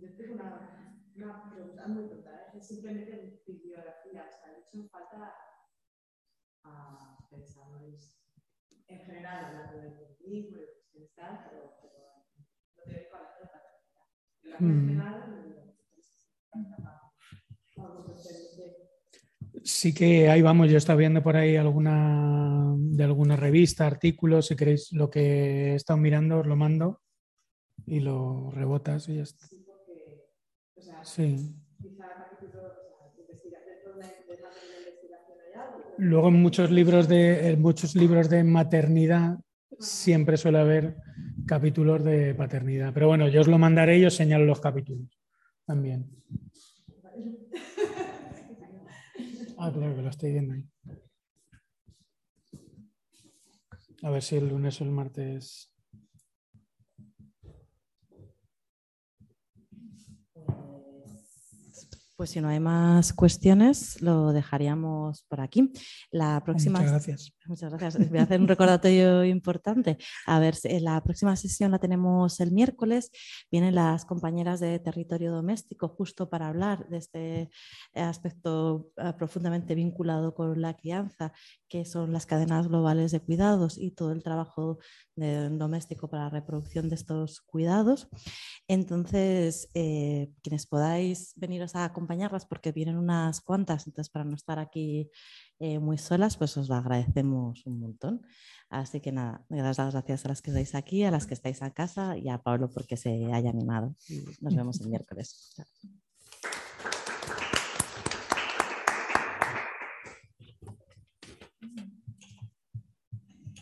Yo tengo una, una pregunta muy tonta, es simplemente bibliografía, o sea, de hecho falta a pensadores en general hablando del feminismo y de tal, pero, pero no teórico a la paternidad. En la mm. Sí que ahí vamos, yo estaba viendo por ahí alguna de alguna revista, artículos, si queréis lo que he estado mirando os lo mando y lo rebotas y ya está. Sí, porque, o sea, quizá Luego en muchos libros de, en muchos libros de maternidad siempre suele haber capítulos de paternidad. Pero bueno, yo os lo mandaré y os señalo los capítulos también. Ah, claro que lo estoy viendo ahí. A ver si el lunes o el martes Pues si no hay más cuestiones, lo dejaríamos por aquí. La próxima... Muchas gracias. Muchas gracias. Voy a hacer un recordatorio importante. A ver, la próxima sesión la tenemos el miércoles. Vienen las compañeras de territorio doméstico justo para hablar de este aspecto eh, profundamente vinculado con la crianza, que son las cadenas globales de cuidados y todo el trabajo doméstico para la reproducción de estos cuidados. Entonces, eh, quienes podáis veniros a acompañar acompañarlas porque vienen unas cuantas, entonces para no estar aquí eh, muy solas, pues os lo agradecemos un montón. Así que nada, las gracias a las que estáis aquí, a las que estáis a casa y a Pablo porque se haya animado. nos vemos el miércoles.